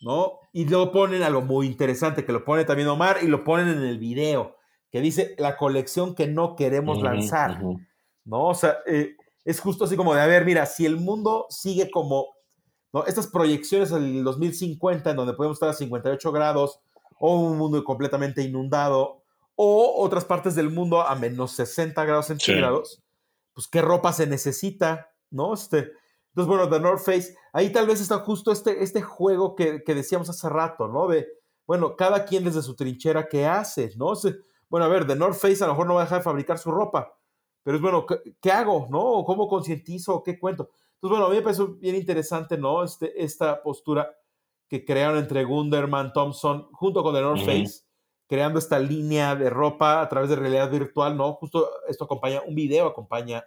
¿no? Y luego ponen algo muy interesante, que lo pone también Omar y lo ponen en el video, que dice la colección que no queremos lanzar. ¿no? O sea, eh, es justo así como de, a ver, mira, si el mundo sigue como, ¿no? Estas proyecciones al 2050 en donde podemos estar a 58 grados o un mundo completamente inundado o otras partes del mundo a menos 60 grados centígrados, pues qué ropa se necesita, ¿no? Este, entonces, bueno, The North Face, ahí tal vez está justo este, este juego que, que decíamos hace rato, ¿no? De, bueno, cada quien desde su trinchera, ¿qué hace? ¿No? O sea, bueno, a ver, The North Face a lo mejor no va a dejar de fabricar su ropa, pero es bueno, ¿qué, qué hago? ¿No? ¿O ¿Cómo concientizo? ¿Qué cuento? Entonces, bueno, a mí me pareció bien interesante, ¿no? Este, esta postura que crearon entre Gunderman, Thompson, junto con The North. Face, creando esta línea de ropa a través de realidad virtual, ¿no? Justo esto acompaña, un video acompaña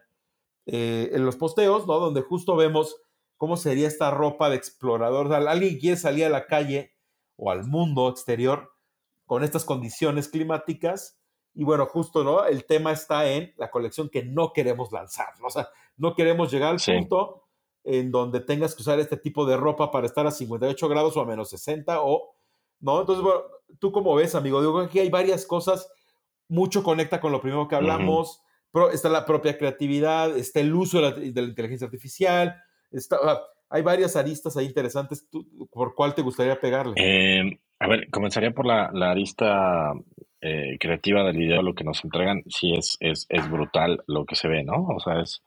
eh, en los posteos, ¿no? Donde justo vemos cómo sería esta ropa de explorador. O sea, alguien quiere salir a la calle o al mundo exterior con estas condiciones climáticas. Y bueno, justo, ¿no? El tema está en la colección que no queremos lanzar, ¿no? O sea, no queremos llegar al Sí. punto en donde tengas que usar este tipo de ropa para estar a 58 grados o a menos 60 o, ¿no? Entonces, bueno, ¿tú cómo ves, amigo? Digo, aquí hay varias cosas, mucho conecta con lo primero que hablamos, está la propia creatividad, está el uso de la, inteligencia artificial, está, sea, hay varias aristas ahí interesantes, ¿tú- ¿por cuál te gustaría pegarle? Eh, a ver, comenzaría por la, la arista eh, creativa del video, lo que nos entregan, sí es, es, es brutal lo que se ve, ¿no? O sea, es,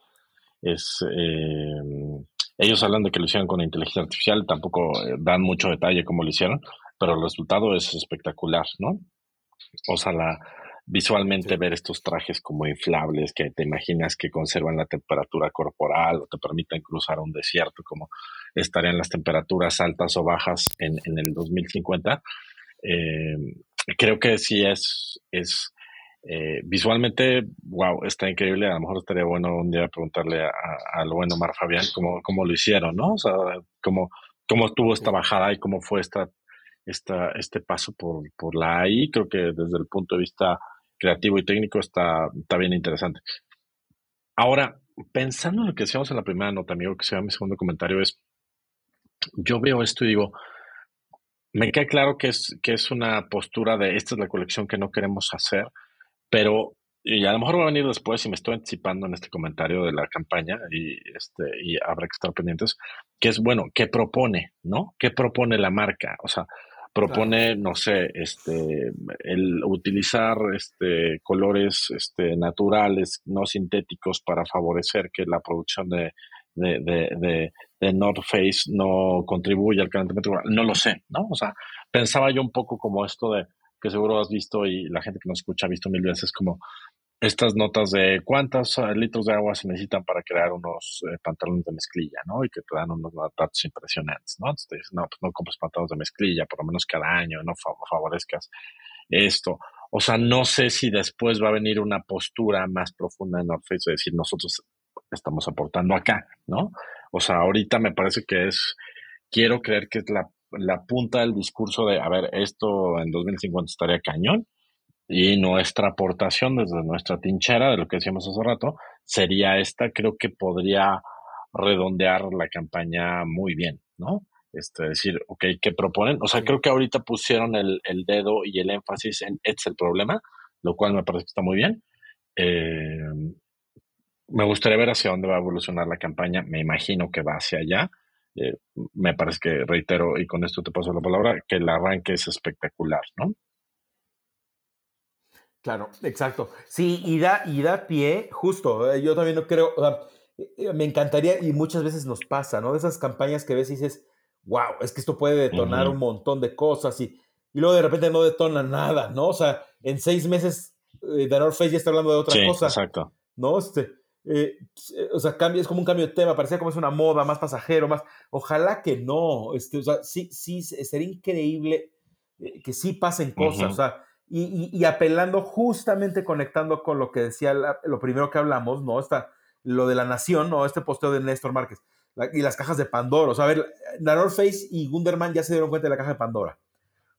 es eh, ellos hablan de que lo hicieron con inteligencia artificial, tampoco eh, dan mucho detalle cómo lo hicieron, pero el resultado es espectacular, ¿no? O sea, la, visualmente ver estos trajes como inflables que te imaginas que conservan la temperatura corporal o te permiten cruzar un desierto, como estarían las temperaturas altas o bajas en, en el 2050. Eh, creo que sí es, es eh, visualmente, wow, está increíble. A lo mejor estaría bueno un día preguntarle al buen Omar Fabián cómo, cómo lo hicieron, ¿no? O sea, cómo, cómo estuvo esta bajada y cómo fue esta, esta, este paso por, por la AI. Creo que desde el punto de vista creativo y técnico está, está bien interesante. Ahora, pensando en lo que decíamos en la primera nota, amigo, que sea mi segundo comentario, es, yo veo esto y digo, me queda claro que es, que es una postura de esta es la colección que no queremos hacer, pero y a lo mejor va a venir después y me estoy anticipando en este comentario de la campaña y, este, y habrá que estar pendientes, que es, bueno, ¿qué propone? ¿No? ¿Qué propone la marca? O sea, propone, no sé, este, el utilizar este, colores este, naturales, no sintéticos, para favorecer que la producción de, de, de, de, North Face no contribuya al calentamiento global. No lo sé, ¿no? O sea, pensaba yo un poco como esto de que seguro has visto y la gente que nos escucha ha visto mil veces como estas notas de cuántos eh, litros de agua se necesitan para crear unos eh, pantalones de mezclilla, ¿no? Y que te dan unos datos impresionantes, ¿no? Entonces te dicen, no, pues no compres pantalones de mezclilla, por lo menos cada año, no favorezcas esto. O sea, no sé si después va a venir una postura más profunda en North Face de decir, nosotros estamos aportando acá, ¿no? O sea, ahorita me parece que es, quiero creer que es la, la punta del discurso de, a ver, esto en 2050 estaría cañón, y nuestra aportación desde nuestra tinchera, de lo que decíamos hace rato, sería esta. Creo que podría redondear la campaña muy bien, ¿no? Este, decir, ok, ¿qué proponen? O sea, creo que ahorita pusieron el, el, dedo y el énfasis en este es el problema, lo cual me parece que está muy bien. Eh, me gustaría ver hacia dónde va a evolucionar la campaña. Me imagino que va hacia allá. Eh, me parece que, reitero, y con esto te paso la palabra, que el arranque es espectacular, ¿no? Claro, exacto. Sí, y da, y da pie, justo, eh, yo también no creo, o sea, eh, me encantaría, y muchas veces nos pasa, ¿no? De esas campañas que ves y dices, wow, es que esto puede detonar un montón de cosas, y, y, luego de repente no detona nada, ¿no? O sea, en seis meses eh, North Face ya está hablando de otra sí, cosa. Exacto. ¿No? Este, o sea, cambia, es como un cambio de tema, parecía como es una moda, más pasajero, más. Ojalá que no. Este, o sea, sí, sí, sería increíble que sí pasen cosas. O sea, y, apelando justamente conectando con lo que decía lo primero que hablamos, ¿no? Está lo de la nación, ¿no? Este posteo de Néstor Márquez y las cajas de Pandora. O sea, a ver, Face y Gunderman ya se dieron cuenta de la caja de Pandora,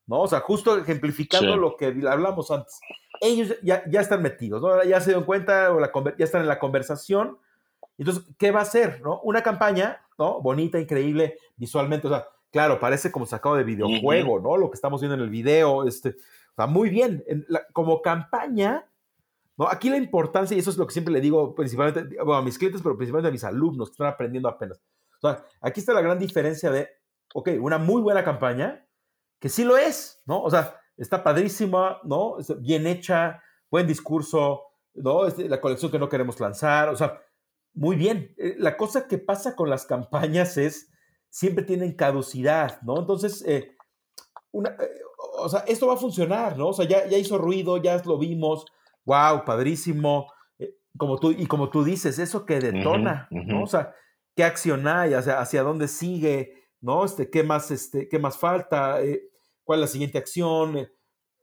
¿no? O sea, justo ejemplificando lo que hablamos antes. Ellos ya, ya están metidos, ¿no? Ya se dieron cuenta, o la, ya están en la conversación. Entonces, ¿qué va a hacer, no? Una campaña, ¿no? Bonita, increíble, visualmente, o sea, claro, parece como sacado de videojuego, ¿no? Lo que estamos viendo en el video, este, sea, muy bien. como campaña, ¿no? Aquí la importancia, y eso es lo que siempre le digo principalmente a mis clientes, pero principalmente a mis alumnos que están aprendiendo apenas. O aquí está la gran diferencia de, ok, una muy buena campaña, que sí lo es, ¿no? O sea, está padrísima, ¿no? Bien hecha, buen discurso, ¿no? Este, la colección que no queremos lanzar, o sea, muy bien. Eh, la cosa que pasa con las campañas es, siempre tienen caducidad, ¿no? Entonces, eh, una, eh, o sea, esto va a funcionar, ¿no? O sea, ya, ya hizo ruido, ya lo vimos, wow, padrísimo. Eh, como tú, y como tú dices, eso que detona, ¿no? O sea, ¿qué acción hay? O sea, ¿hacia dónde sigue? ¿No? Este, ¿qué, más, este, ¿Qué más falta? Eh, ¿Cuál es la siguiente acción? Eh,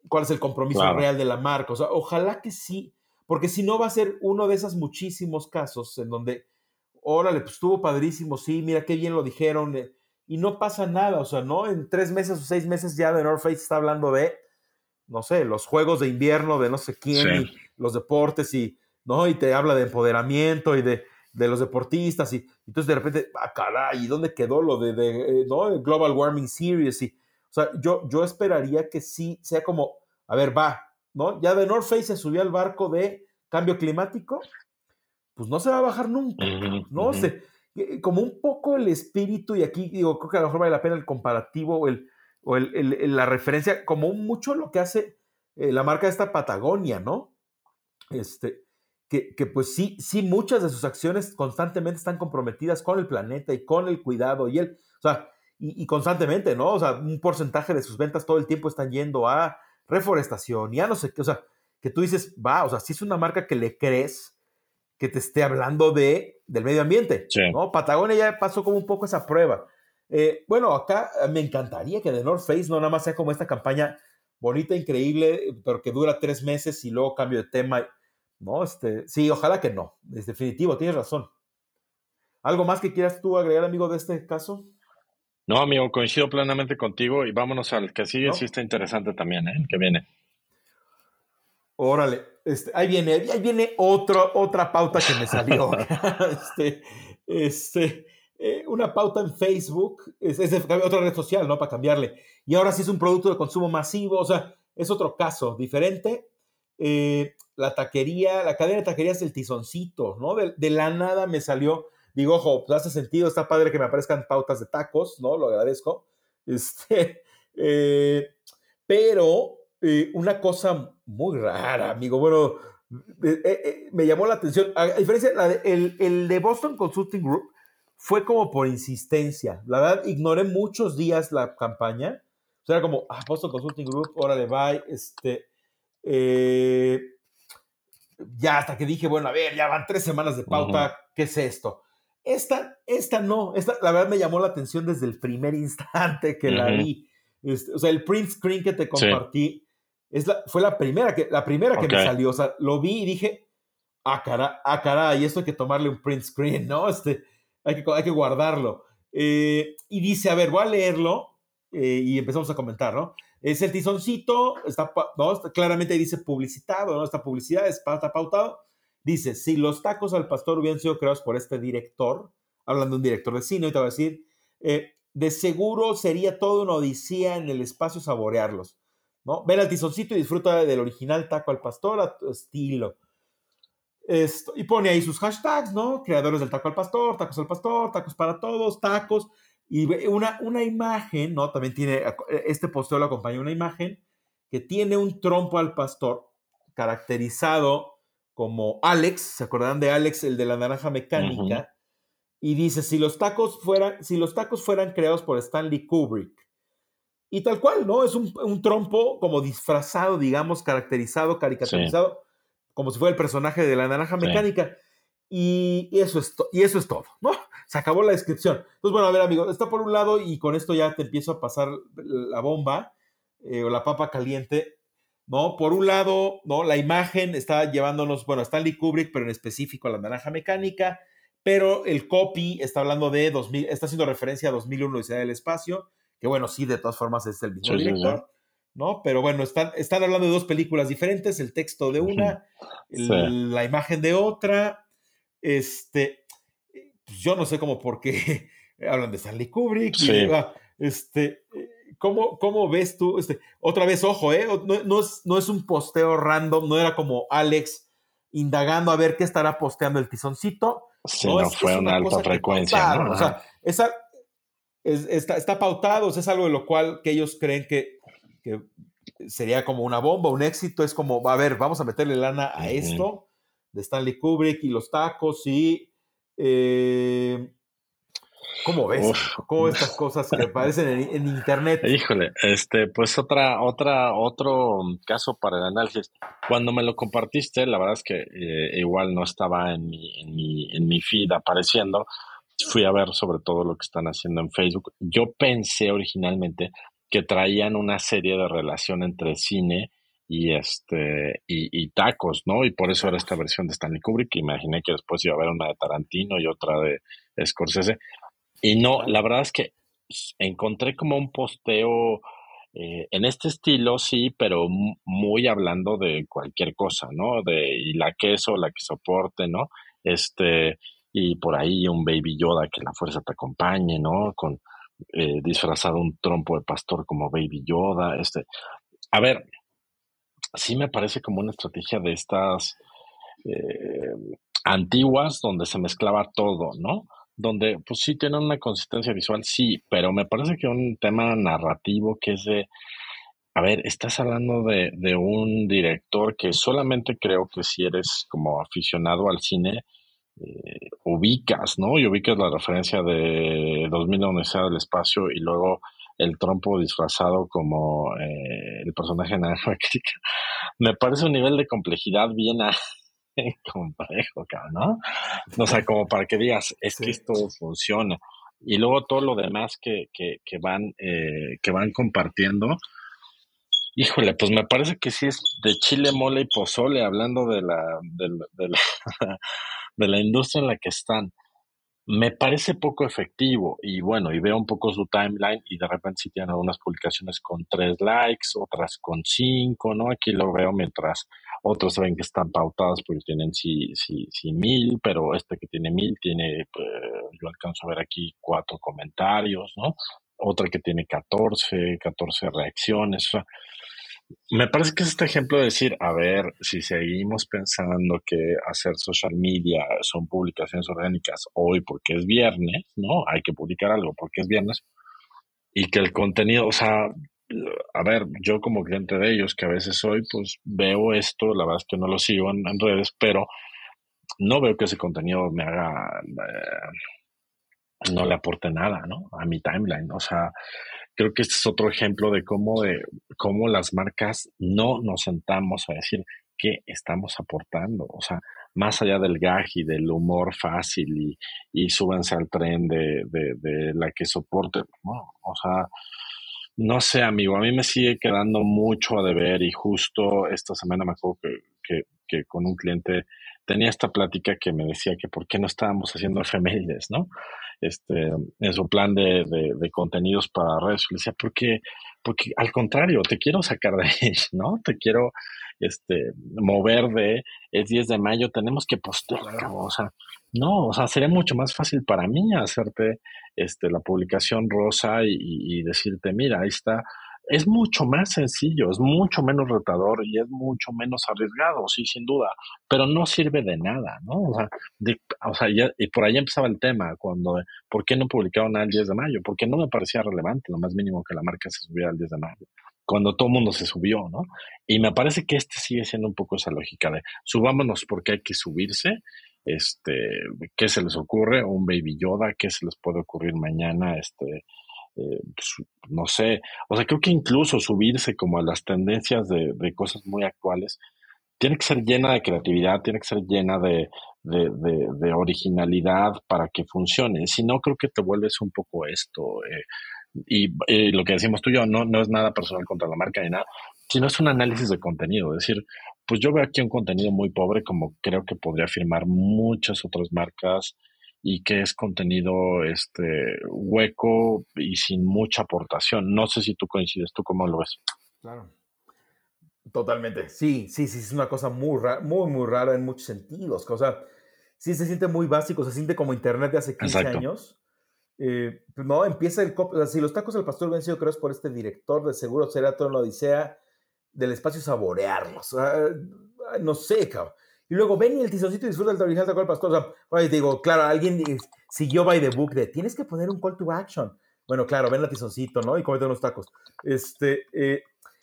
¿Cuál es el compromiso real de la marca? O sea, ojalá que sí, porque si no va a ser uno de esos muchísimos casos en donde, órale, pues estuvo padrísimo, sí, mira qué bien lo dijeron, y no pasa nada, o sea, ¿no? En tres meses o seis meses ya de North Face está hablando de, no sé, los juegos de invierno de no sé quién, y los deportes, y, ¿no? Y te habla de empoderamiento y de, de los deportistas, y, entonces de repente, ah, caray, ¿y dónde quedó lo de, de eh, ¿no? Global Warming Series? Y, o sea, yo, yo esperaría que sí sea como, a ver, va, ¿no? Ya de North Face se subió al barco de cambio climático, pues no se va a bajar nunca, ¿no? se, eh, como un poco el espíritu, y aquí digo, creo que a lo mejor vale la pena el comparativo o, el, o el, la referencia, como mucho lo que hace eh, la marca esta Patagonia, ¿no? Este, que, que, pues sí, sí, muchas de sus acciones constantemente están comprometidas con el planeta y con el cuidado y el, o sea, y, constantemente, ¿no? O sea, un porcentaje de sus ventas todo el tiempo están yendo a reforestación, ya no sé qué, o sea, que tú dices, va, o sea, si es una marca que le crees que te esté hablando de, del medio ambiente, ¿no? Patagonia ya pasó como un poco esa prueba. Eh, bueno, acá me encantaría que The North Face no nada más sea como esta campaña bonita, increíble, pero que dura tres meses y luego cambio de tema. No, este, sí, ojalá que no. Es definitivo, tienes razón. ¿Algo más que quieras tú agregar, amigo, de este caso? No, amigo, coincido plenamente contigo y vámonos al que sigue, sí está interesante también, ¿eh? El que viene. Órale, este, ahí viene, ahí viene otro, otra pauta que me salió. este, este, eh, una pauta en Facebook, es, otra red social, ¿no? Para cambiarle. Y ahora sí es un producto de consumo masivo, o sea, es otro caso diferente. Eh, la taquería, la cadena de taquerías del tizoncito, ¿no? De, la nada me salió, digo, ojo, pues hace sentido, está padre que me aparezcan pautas de tacos, ¿no? Lo agradezco. Este, eh, pero una cosa muy rara, amigo, bueno, me llamó la atención, a, diferencia, el, el de Boston Consulting Group, fue como por insistencia. La verdad, ignoré muchos días la campaña. O sea, era como, ah, Boston Consulting Group, órale, bye. Este, eh, ya hasta que dije, bueno, a ver, ya van tres semanas de pauta, ¿qué es esto? Esta, esta no, esta la verdad me llamó la atención desde el primer instante que la vi. Este, o sea, el print screen que te compartí es la, fue la primera que, la primera que me salió. O sea, lo vi y dije, ah, cara, ah, caray, esto hay que tomarle un print screen, ¿no? Este, hay que, hay que guardarlo. Eh, y dice, a ver, voy a leerlo eh, y empezamos a comentar, ¿no? Es el tizoncito, está, ¿no? claramente dice publicitado, ¿no? Esta publicidad está pautado. Dice, si los tacos al pastor hubieran sido creados por este director, hablando de un director de cine, te voy a decir, eh, de seguro sería todo una odisea en el espacio saborearlos, ¿no? Ver al tizoncito y disfruta del original taco al pastor a tu estilo. Esto, y pone ahí sus hashtags, ¿no? Creadores del taco al pastor, tacos al pastor, tacos para todos, tacos. Y una, una imagen, ¿no? También tiene, este posteo lo acompaña una imagen que tiene un trompo al pastor caracterizado como Alex, ¿se acuerdan de Alex, el de la naranja mecánica? Y dice, si los, tacos fueran, si los tacos fueran creados por Stanley Kubrick, y tal cual, ¿no? Es un, un trompo como disfrazado, digamos, caracterizado, caricaturizado como si fuera el personaje de la naranja mecánica. Y, eso es y eso es todo, ¿no? Se acabó la descripción. Entonces, bueno, a ver, amigo, está por un lado y con esto ya te empiezo a pasar la bomba eh, o la papa caliente, ¿no? Por un lado, ¿no? La imagen está llevándonos, bueno, Stanley Kubrick, pero en específico a la naranja mecánica, pero el copy está hablando de 2000, está haciendo referencia a 2001 Odisea del Espacio, que bueno, sí, de todas formas es el mismo director. ¿no? Pero bueno, están, están hablando de dos películas diferentes, el texto de una, la imagen de otra. Este, pues yo no sé cómo por qué hablan de Stanley Kubrick. este, ¿cómo, ¿cómo, ves tú? Este, otra vez, ojo, ¿eh? No, es, no es un posteo random, no era como Alex indagando a ver qué estará posteando el tizoncito. Sí, no, fue una, alta frecuencia. O sea, esa, está, está pautado, es algo de lo cual que ellos creen que que sería como una bomba, un éxito, es como, a ver, vamos a meterle lana a esto, de Stanley Kubrick y los tacos y... Eh, ¿Cómo ves? ¿Cómo estas cosas que aparecen en, internet? Híjole, este, pues otra, otra, otro caso para el análisis. Cuando me lo compartiste, la verdad es que eh, igual no estaba en mi, en mi, en mi feed apareciendo. Fui a ver sobre todo lo que están haciendo en Facebook. Yo pensé originalmente que traían una serie de relación entre cine y este y, tacos, ¿no? Y por eso era esta versión de Stanley Kubrick. Imaginé que después iba a haber una de Tarantino y otra de Scorsese. Y no, la verdad es que encontré como un posteo eh, en este estilo, sí, pero muy hablando de cualquier cosa, ¿no? De y la queso, la que soporte, ¿no? Este, y por ahí un baby Yoda que la fuerza te acompañe, ¿no? Con, eh, disfrazado un trompo de pastor como Baby Yoda. Este, a ver, sí me parece como una estrategia de estas eh, antiguas donde se mezclaba todo, ¿no? Donde pues sí tienen una consistencia visual, sí, pero me parece que un tema narrativo que es de, a ver, estás hablando de, de un director que solamente creo que si eres como aficionado al cine, eh, ubicas, ¿no? Y ubicas la referencia de 2001 Universidad del Espacio y luego el trompo disfrazado como eh, el personaje de Naranja me parece un nivel de complejidad bien complejo, ¿no? O sea, como para que digas, es que esto funciona. Y luego todo lo demás que, que, que van, eh, que van compartiendo, híjole, pues me parece que sí es de chile, mole y pozole, hablando de la, de la, de la industria en la que están me parece poco efectivo y bueno, y veo un poco su timeline y de repente si tienen algunas publicaciones con tres likes, otras con cinco, ¿no? Aquí lo veo mientras otros ven que están pautados porque tienen sí, sí, sí mil, pero este que tiene mil tiene, pues, yo alcanzo a ver aquí cuatro comentarios, ¿no? Otra que tiene 14, 14 reacciones, o sea, me parece que es este ejemplo de decir, a ver, si seguimos pensando que hacer social media son publicaciones orgánicas hoy porque es viernes, ¿no? Hay que publicar algo porque es viernes y que el contenido, o sea, a ver, yo como cliente de ellos, que a veces soy, pues veo esto, la verdad es que no lo sigo en, redes, pero no veo que ese contenido me haga, eh, no le aporte nada, ¿no? A mi timeline, o sea, creo que este es otro ejemplo de cómo, de cómo las marcas no nos sentamos a decir qué estamos aportando. O sea, más allá del gag y del humor fácil y, y súbanse al tren de, de, la que soporte. o sea, no sé, amigo, a mí me sigue quedando mucho a deber y justo esta semana me acuerdo que, que, que con un cliente tenía esta plática que me decía que por qué no estábamos haciendo efemérides, ¿no? Este, en su plan de, de, contenidos para redes. Le decía, porque, porque al contrario, te quiero sacar de ahí, ¿no? Te quiero este, mover de, es 10 de mayo, tenemos que postearlo, o sea, no, o sea, sería mucho más fácil para mí hacerte este, la publicación rosa y decirte, mira, ahí está es mucho más sencillo, es mucho menos retador y es mucho menos arriesgado, sí, sin duda, pero no sirve de nada, ¿no? O sea, o sea y por ahí empezaba el tema, cuando, ¿por qué no publicaron el 10 de mayo? Porque no me parecía relevante, lo más mínimo que la marca se subiera el 10 de mayo, cuando todo el mundo se subió, ¿no? Y me parece que este sigue siendo un poco esa lógica de subámonos porque hay que subirse, este, ¿qué se les ocurre? Un Baby Yoda, ¿qué se les puede ocurrir mañana? Este, eh, no sé, o sea, creo que incluso subirse como a las tendencias de, cosas muy actuales, tiene que ser llena de creatividad, tiene que ser llena de, originalidad para que funcione. Si no, creo que te vuelves un poco esto. Eh, y, lo que decimos tú y yo no, no es nada personal contra la marca ni nada, sino es un análisis de contenido. Es decir, pues yo veo aquí un contenido muy pobre, como creo que podría firmar muchas otras marcas y que es contenido este hueco y sin mucha aportación. No sé si tú coincides, ¿tú cómo lo ves? Claro. Totalmente. Sí, sí, sí, es una cosa muy, muy, muy rara en muchos sentidos. O sea, sí se siente muy básico, se siente como Internet de hace 15 años. Eh, pues no, empieza el... O sea, si los tacos del pastor vencido, creo es por este director de seguro será todo en la odisea del espacio saborearlos. no sé, cabrón. Y luego ven y el tizoncito disfruta el original de el pastor. O sea, digo, claro, alguien siguió by the book de tienes que poner un call to action. Bueno, claro, ven el tizoncito, ¿no? Y comete unos tacos. Este, eh,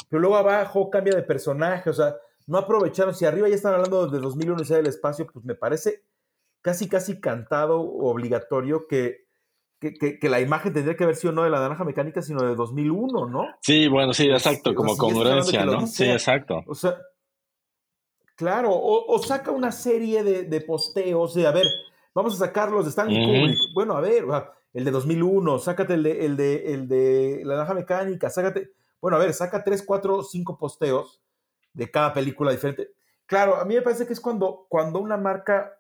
pero luego abajo cambia de personaje, o sea, no aprovecharon. Si arriba ya están hablando de 2001 y del espacio, pues me parece casi, casi cantado, obligatorio que, que, que, la imagen tendría que haber sido no de la naranja mecánica, sino de 2001, ¿no? Sí, bueno, sí, exacto, este, como congruencia, ¿no? Sí, exacto. O sea, Claro, o, saca una serie de, posteos de, a ver, vamos a sacarlos de Stanley Kubrick. Bueno, a ver, el de 2001, sácate el de, el de, el de La Naranja Mecánica, sácate, bueno, a ver, saca tres, cuatro, cinco posteos de cada película diferente. Claro, a mí me parece que es cuando, cuando una marca,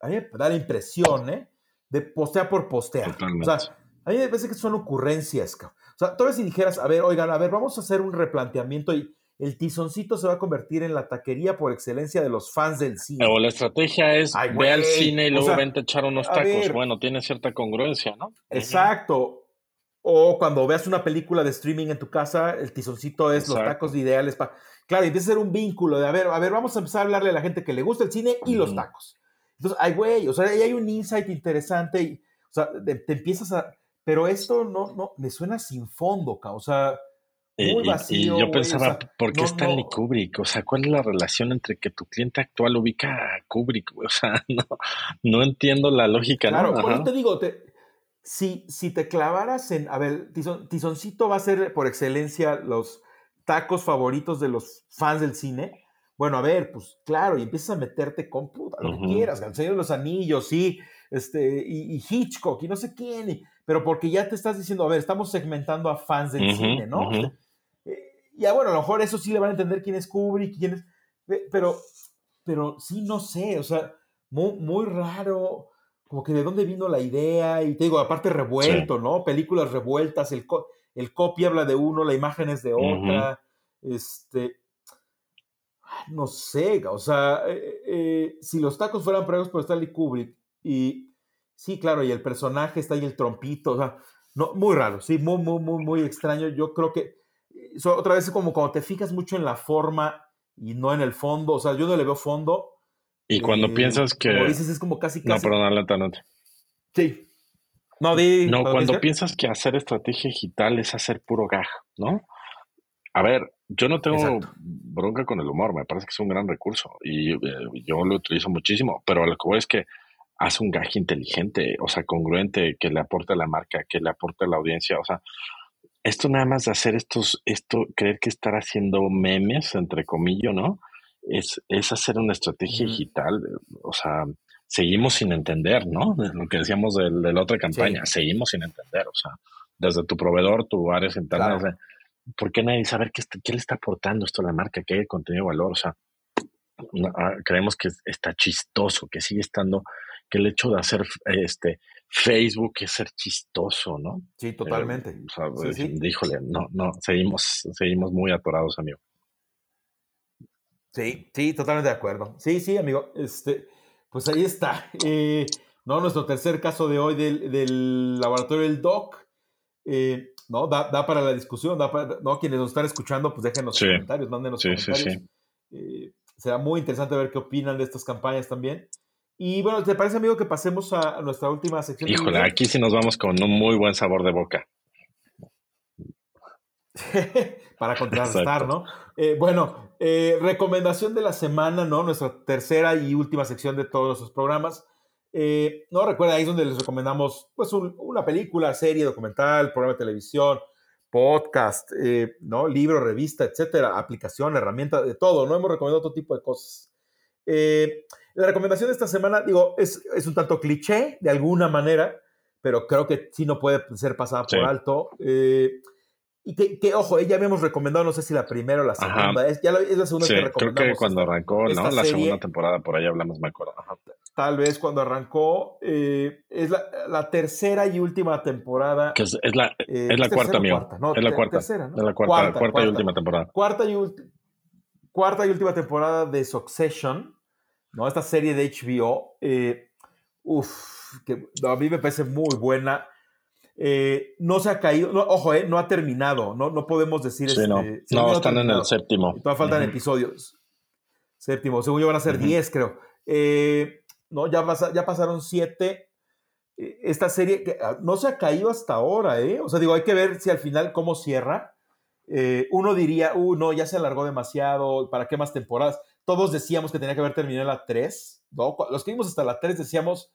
a mí me da la impresión, ¿eh? De postear por postear. O sea, a mí me parece que son ocurrencias. O sea, tú si dijeras, a ver, oigan, a ver, vamos a hacer un replanteamiento y el tizoncito se va a convertir en la taquería por excelencia de los fans del cine. O la estrategia es ve al cine y luego vente a echar unos tacos. bueno, tiene cierta congruencia, ¿no? Exacto. O cuando veas una película de streaming en tu casa, el tizoncito es los tacos ideales para. Claro, empieza a ser un vínculo de, a ver, a ver, vamos a empezar a hablarle a la gente que le gusta el cine y los tacos. Entonces, ay, güey, o sea, ahí hay un insight interesante y, o sea, te, empiezas a. Pero esto no, no, me suena sin fondo, o sea y, yo pensaba, ¿por qué Stanley Kubrick? O sea, ¿cuál es la relación entre que tu cliente actual ubica a Kubrick? O sea, no, no entiendo la lógica. Claro, te digo, te, si, si te clavaras en, a ver, Tizoncito va a ser por excelencia los tacos favoritos de los fans del cine. Bueno, a ver, pues claro, y empiezas a meterte con puta, lo que quieras, El Señor de los Anillos, sí, este, y, Hitchcock, y no sé quién, pero porque ya te estás diciendo, a ver, estamos segmentando a fans del cine, ¿no? Eh, ya bueno, a lo mejor eso sí le van a entender quién es Kubrick, quién es, pero, pero sí, no sé, o sea, muy, muy raro, como que de dónde vino la idea, y te digo, aparte revuelto, ¿no? Películas revueltas, el, el copy habla de uno, la imagen es de otra, este, no sé, o sea, eh, eh, si los tacos fueran pruebas por Stanley Kubrick, y sí, claro, y el personaje está ahí el trompito, o sea, no, muy raro, sí, muy, muy, muy, muy extraño, yo creo que, otra vez como cuando te fijas mucho en la forma y no en el fondo, o sea, yo no le veo fondo, y cuando eh, piensas que. Como dices, es como casi. No, perdón, adelante, adelante. Sí. No, di, no cuando piensas que hacer estrategia digital es hacer puro gag, ¿no? A ver, yo no tengo bronca con el humor, me parece que es un gran recurso y eh, yo lo utilizo muchísimo, pero lo que voy es que hace un gag inteligente, o sea, congruente, que le aporte a la marca, que le aporte a la audiencia, o sea, esto nada más de hacer estos, esto, creer que estar haciendo memes, entre comillas, ¿no? es, es hacer una estrategia digital. O sea, seguimos sin entender, ¿no? Lo que decíamos de, la otra campaña, seguimos sin entender. O sea, desde tu proveedor, tu área interna, ¿por qué nadie sabe qué, qué le está aportando esto a la marca? ¿Qué contenido de valor? O sea, ah, creemos que está chistoso, que sigue estando, que el hecho de hacer este Facebook es ser chistoso, ¿no? Sí, totalmente. o sea, díjole, no, no, seguimos, seguimos muy atorados, amigo. Sí, sí, totalmente de acuerdo. Sí, sí, amigo. Este, pues ahí está. Eh, no, nuestro tercer caso de hoy del, laboratorio del DOC. Eh, no, da, para la discusión, da para, no, quienes nos están escuchando, pues déjenos comentarios, mándenos sí, comentarios. Eh, será muy interesante ver qué opinan de estas campañas también. Y bueno, ¿te parece, amigo, que pasemos a, nuestra última sección? Híjole, aquí sí nos vamos con un muy buen sabor de boca. para contrarrestar, ¿no? Eh, bueno, eh, recomendación de la semana, ¿no? Nuestra tercera y última sección de todos nuestros programas. Eh, no recuerda, ahí es donde les recomendamos pues una película, serie, documental, programa de televisión, podcast, ¿no? Libro, revista, etcétera, aplicación, herramienta, de todo, ¿no? Hemos recomendado todo tipo de cosas. La recomendación de esta semana, digo, es, es, un tanto cliché de alguna manera, pero creo que sí no puede ser pasada por alto. Y que, ojo, ya habíamos recomendado, no sé si la primera o la segunda, es, ya la, es la segunda que recomendamos. Creo que cuando arrancó, ¿no? La segunda temporada, por ahí hablamos, me acuerdo. Tal vez cuando arrancó, eh, es la, la, tercera y última temporada. Que es, la, eh, es la cuarta, mío. es la cuarta. Tercera, ¿no? Es la cuarta, cuarta, y última temporada. Cuarta y, cuarta y última temporada de Succession, ¿no? Esta serie de HBO. Eh, uf, que a mí me parece muy buena eh, no se ha caído, ojo, eh, no ha terminado, no, no podemos decir. Sí, no, este, no, están en el séptimo. Todavía faltan episodios. Séptimo, según yo van a ser 10, creo. Eh, no, ya, ya pasaron 7. Esta serie que ah, no se ha caído hasta ahora, ¿eh? O sea, digo, hay que ver si al final cómo cierra. uno diría, uh, no, ya se alargó demasiado, ¿para qué más temporadas? Todos decíamos que tenía que haber terminado la 3, ¿no? Los que vimos hasta la 3 decíamos,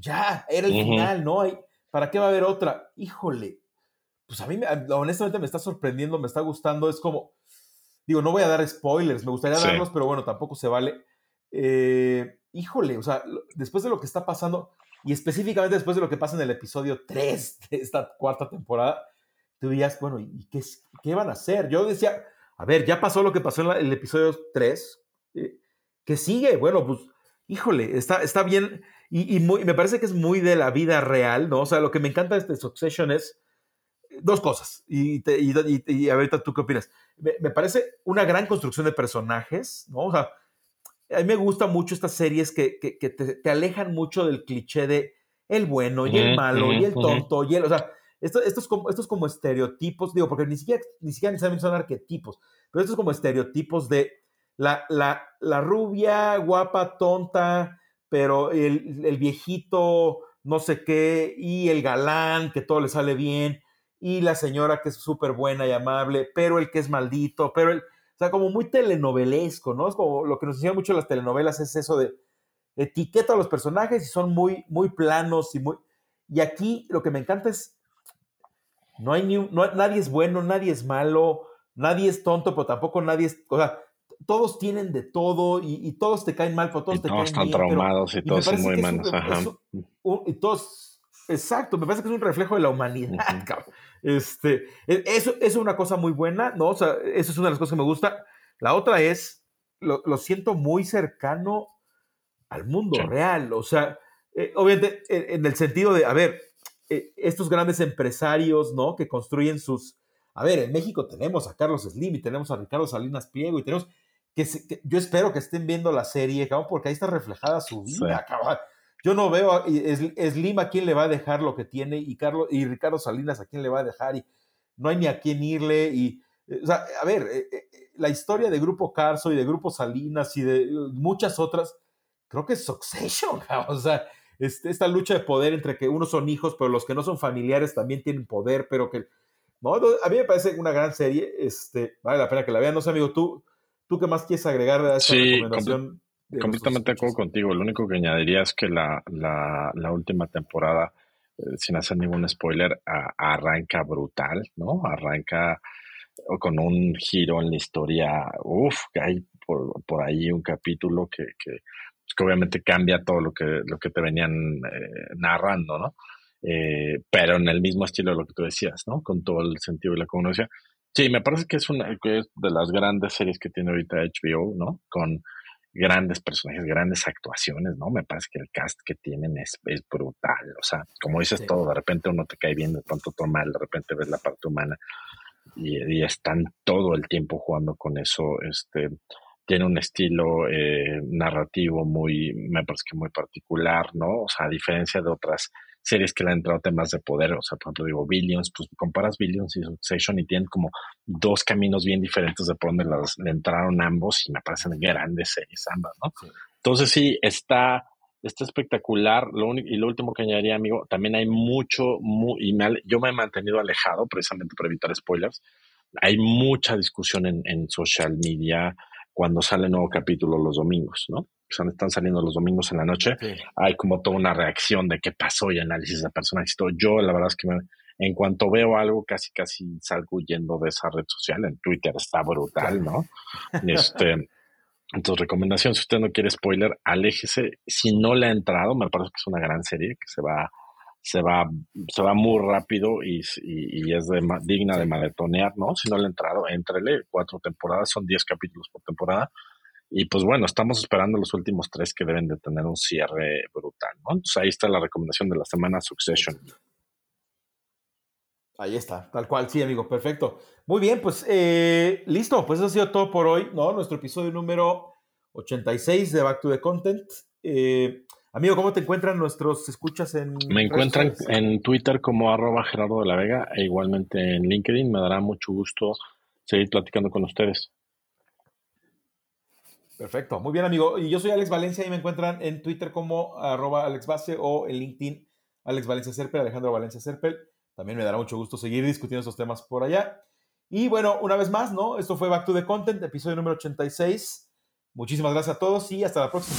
ya, era el final, ¿no? ¿Para qué va a haber otra? Híjole, pues a mí honestamente me está sorprendiendo, me está gustando. Es como, digo, no voy a dar spoilers, me gustaría darlos, pero bueno, tampoco se vale. Eh, híjole, o sea, después de lo que está pasando, y específicamente después de lo que pasa en el episodio 3 de esta cuarta temporada, tú dirías, bueno, ¿y qué, qué van a hacer? Yo decía, a ver, ya pasó lo que pasó en el episodio 3, eh, ¿qué sigue? Bueno, pues, híjole, está, está bien y, me parece que es muy de la vida real, ¿no? O sea, lo que me encanta de este Succession es dos cosas. Y, y, ahorita tú qué opinas. Me, parece una gran construcción de personajes, ¿no? O sea, a mí me gustan mucho estas series que, que, te, alejan mucho del cliché de el bueno y el malo y el tonto y el, o sea, esto, estos, como, como estereotipos, digo, porque ni siquiera, ni siquiera necesariamente son arquetipos, pero estos como estereotipos de la, la, la rubia, guapa, tonta, pero el, viejito no sé qué, y el galán, que todo le sale bien, y la señora que es súper buena y amable, pero el que es maldito, pero el, o sea, como muy telenovelesco, ¿no? Es como lo que nos enseñan mucho las telenovelas es eso de etiqueta a los personajes y son muy, muy planos y muy... Y aquí lo que me encanta es, no hay ni no, nadie es bueno, nadie es malo, nadie es tonto, pero tampoco nadie es, o sea, todos tienen de todo y, todos te caen mal, pero todos te todos están traumados y todos son muy malos. y todos, exacto, me parece que es un reflejo de la humanidad, Este, e, eso, es una cosa muy buena, ¿no? O sea, eso es una de las cosas que me gusta. La otra es, lo, siento muy cercano al mundo real, o sea, eh, obviamente en, el sentido de, a ver, eh, estos grandes empresarios, ¿no? Que construyen sus... A ver, en México tenemos a Carlos Slim y tenemos a Ricardo Salinas Pliego y tenemos... Que, yo espero que estén viendo la serie, cabrón, porque ahí está reflejada su vida, Yo no veo a Slim a quién le va a dejar lo que tiene y, Carlos, y Ricardo Salinas a quién le va a dejar y no hay ni a quién irle y... O sea, a ver, eh, la historia de Grupo Carso y de Grupo Salinas y de muchas otras, creo que es Succession, o sea, este, esta lucha de poder entre que unos son hijos, pero los que no son familiares también tienen poder, pero que... No, a mí me parece una gran serie, este, vale la pena que la vean. No sé, amigo, ¿tú, tú qué más quieres agregar a esta sí, recomendación? completamente de acuerdo contigo. Lo único que añadiría es que la, la, última temporada, eh, sin hacer ningún spoiler, arranca brutal, ¿no? Arranca con un giro en la historia. Uf, hay por, por ahí un capítulo que, que que obviamente cambia todo lo que, lo que te venían eh, narrando, ¿no? Eh, pero en el mismo estilo de lo que tú decías, ¿no? Con todo el sentido de la congruencia. Sí, me parece que es una que es de las grandes series que tiene ahorita HBO, ¿no? Con grandes personajes, grandes actuaciones, ¿no? Me parece que el cast que tienen es, es brutal. O sea, como dices todo, de repente uno te cae bien, de pronto todo mal, de repente ves la parte humana y, y están todo el tiempo jugando con eso. Este, tiene un estilo eh, narrativo muy, me parece que muy particular, ¿no? O sea, a diferencia de otras series que le han entrado temas de poder, o sea, por ejemplo, digo, Billions, pues comparas Billions y Succession y tienen como dos caminos bien diferentes de por donde las, le entraron ambos y me parecen grandes series ambas, ¿no? Entonces sí, está, está espectacular. Lo único, y lo último que añadiría, amigo, también hay mucho, y yo me he mantenido alejado precisamente para evitar spoilers. Hay mucha discusión en, en social media, cuando sale nuevo capítulo los domingos, ¿no? O están saliendo los domingos en la noche, hay como toda una reacción de qué pasó y análisis de personajes. Yo, la verdad es que en cuanto veo algo, casi casi salgo huyendo de esa red social. En Twitter está brutal, ¿no? Este, entonces, recomendación, si usted no quiere spoiler, aléjese. Si no le ha entrado, me parece que es una gran serie que se va se va, se va muy rápido y, y, es digna de maratonear, ¿no? Si no le ha entrado, entrele, cuatro temporadas, son diez capítulos por temporada. Y pues bueno, estamos esperando los últimos tres que deben de tener un cierre brutal, ¿no? Entonces ahí está la recomendación de la semana Succession. Ahí está, tal cual, sí, amigo, perfecto. Muy bien, pues eh, listo, pues eso ha sido todo por hoy, ¿no? Nuestro episodio número 86 de Back to the Content. Eh, Amigo, ¿cómo te encuentran nuestros escuchas en... Me encuentran en Twitter como arroba Gerardo de la Vega e igualmente en LinkedIn. Me dará mucho gusto seguir platicando con ustedes. Perfecto, muy bien amigo. Y yo soy Alex Valencia y me encuentran en Twitter como arroba Alex o en LinkedIn Alex Valencia Serpel, Alejandro Valencia Serpel. También me dará mucho gusto seguir discutiendo estos temas por allá. Y bueno, una vez más, ¿no? Esto fue Back to the Content, episodio número 86. Muchísimas gracias a todos y hasta la próxima.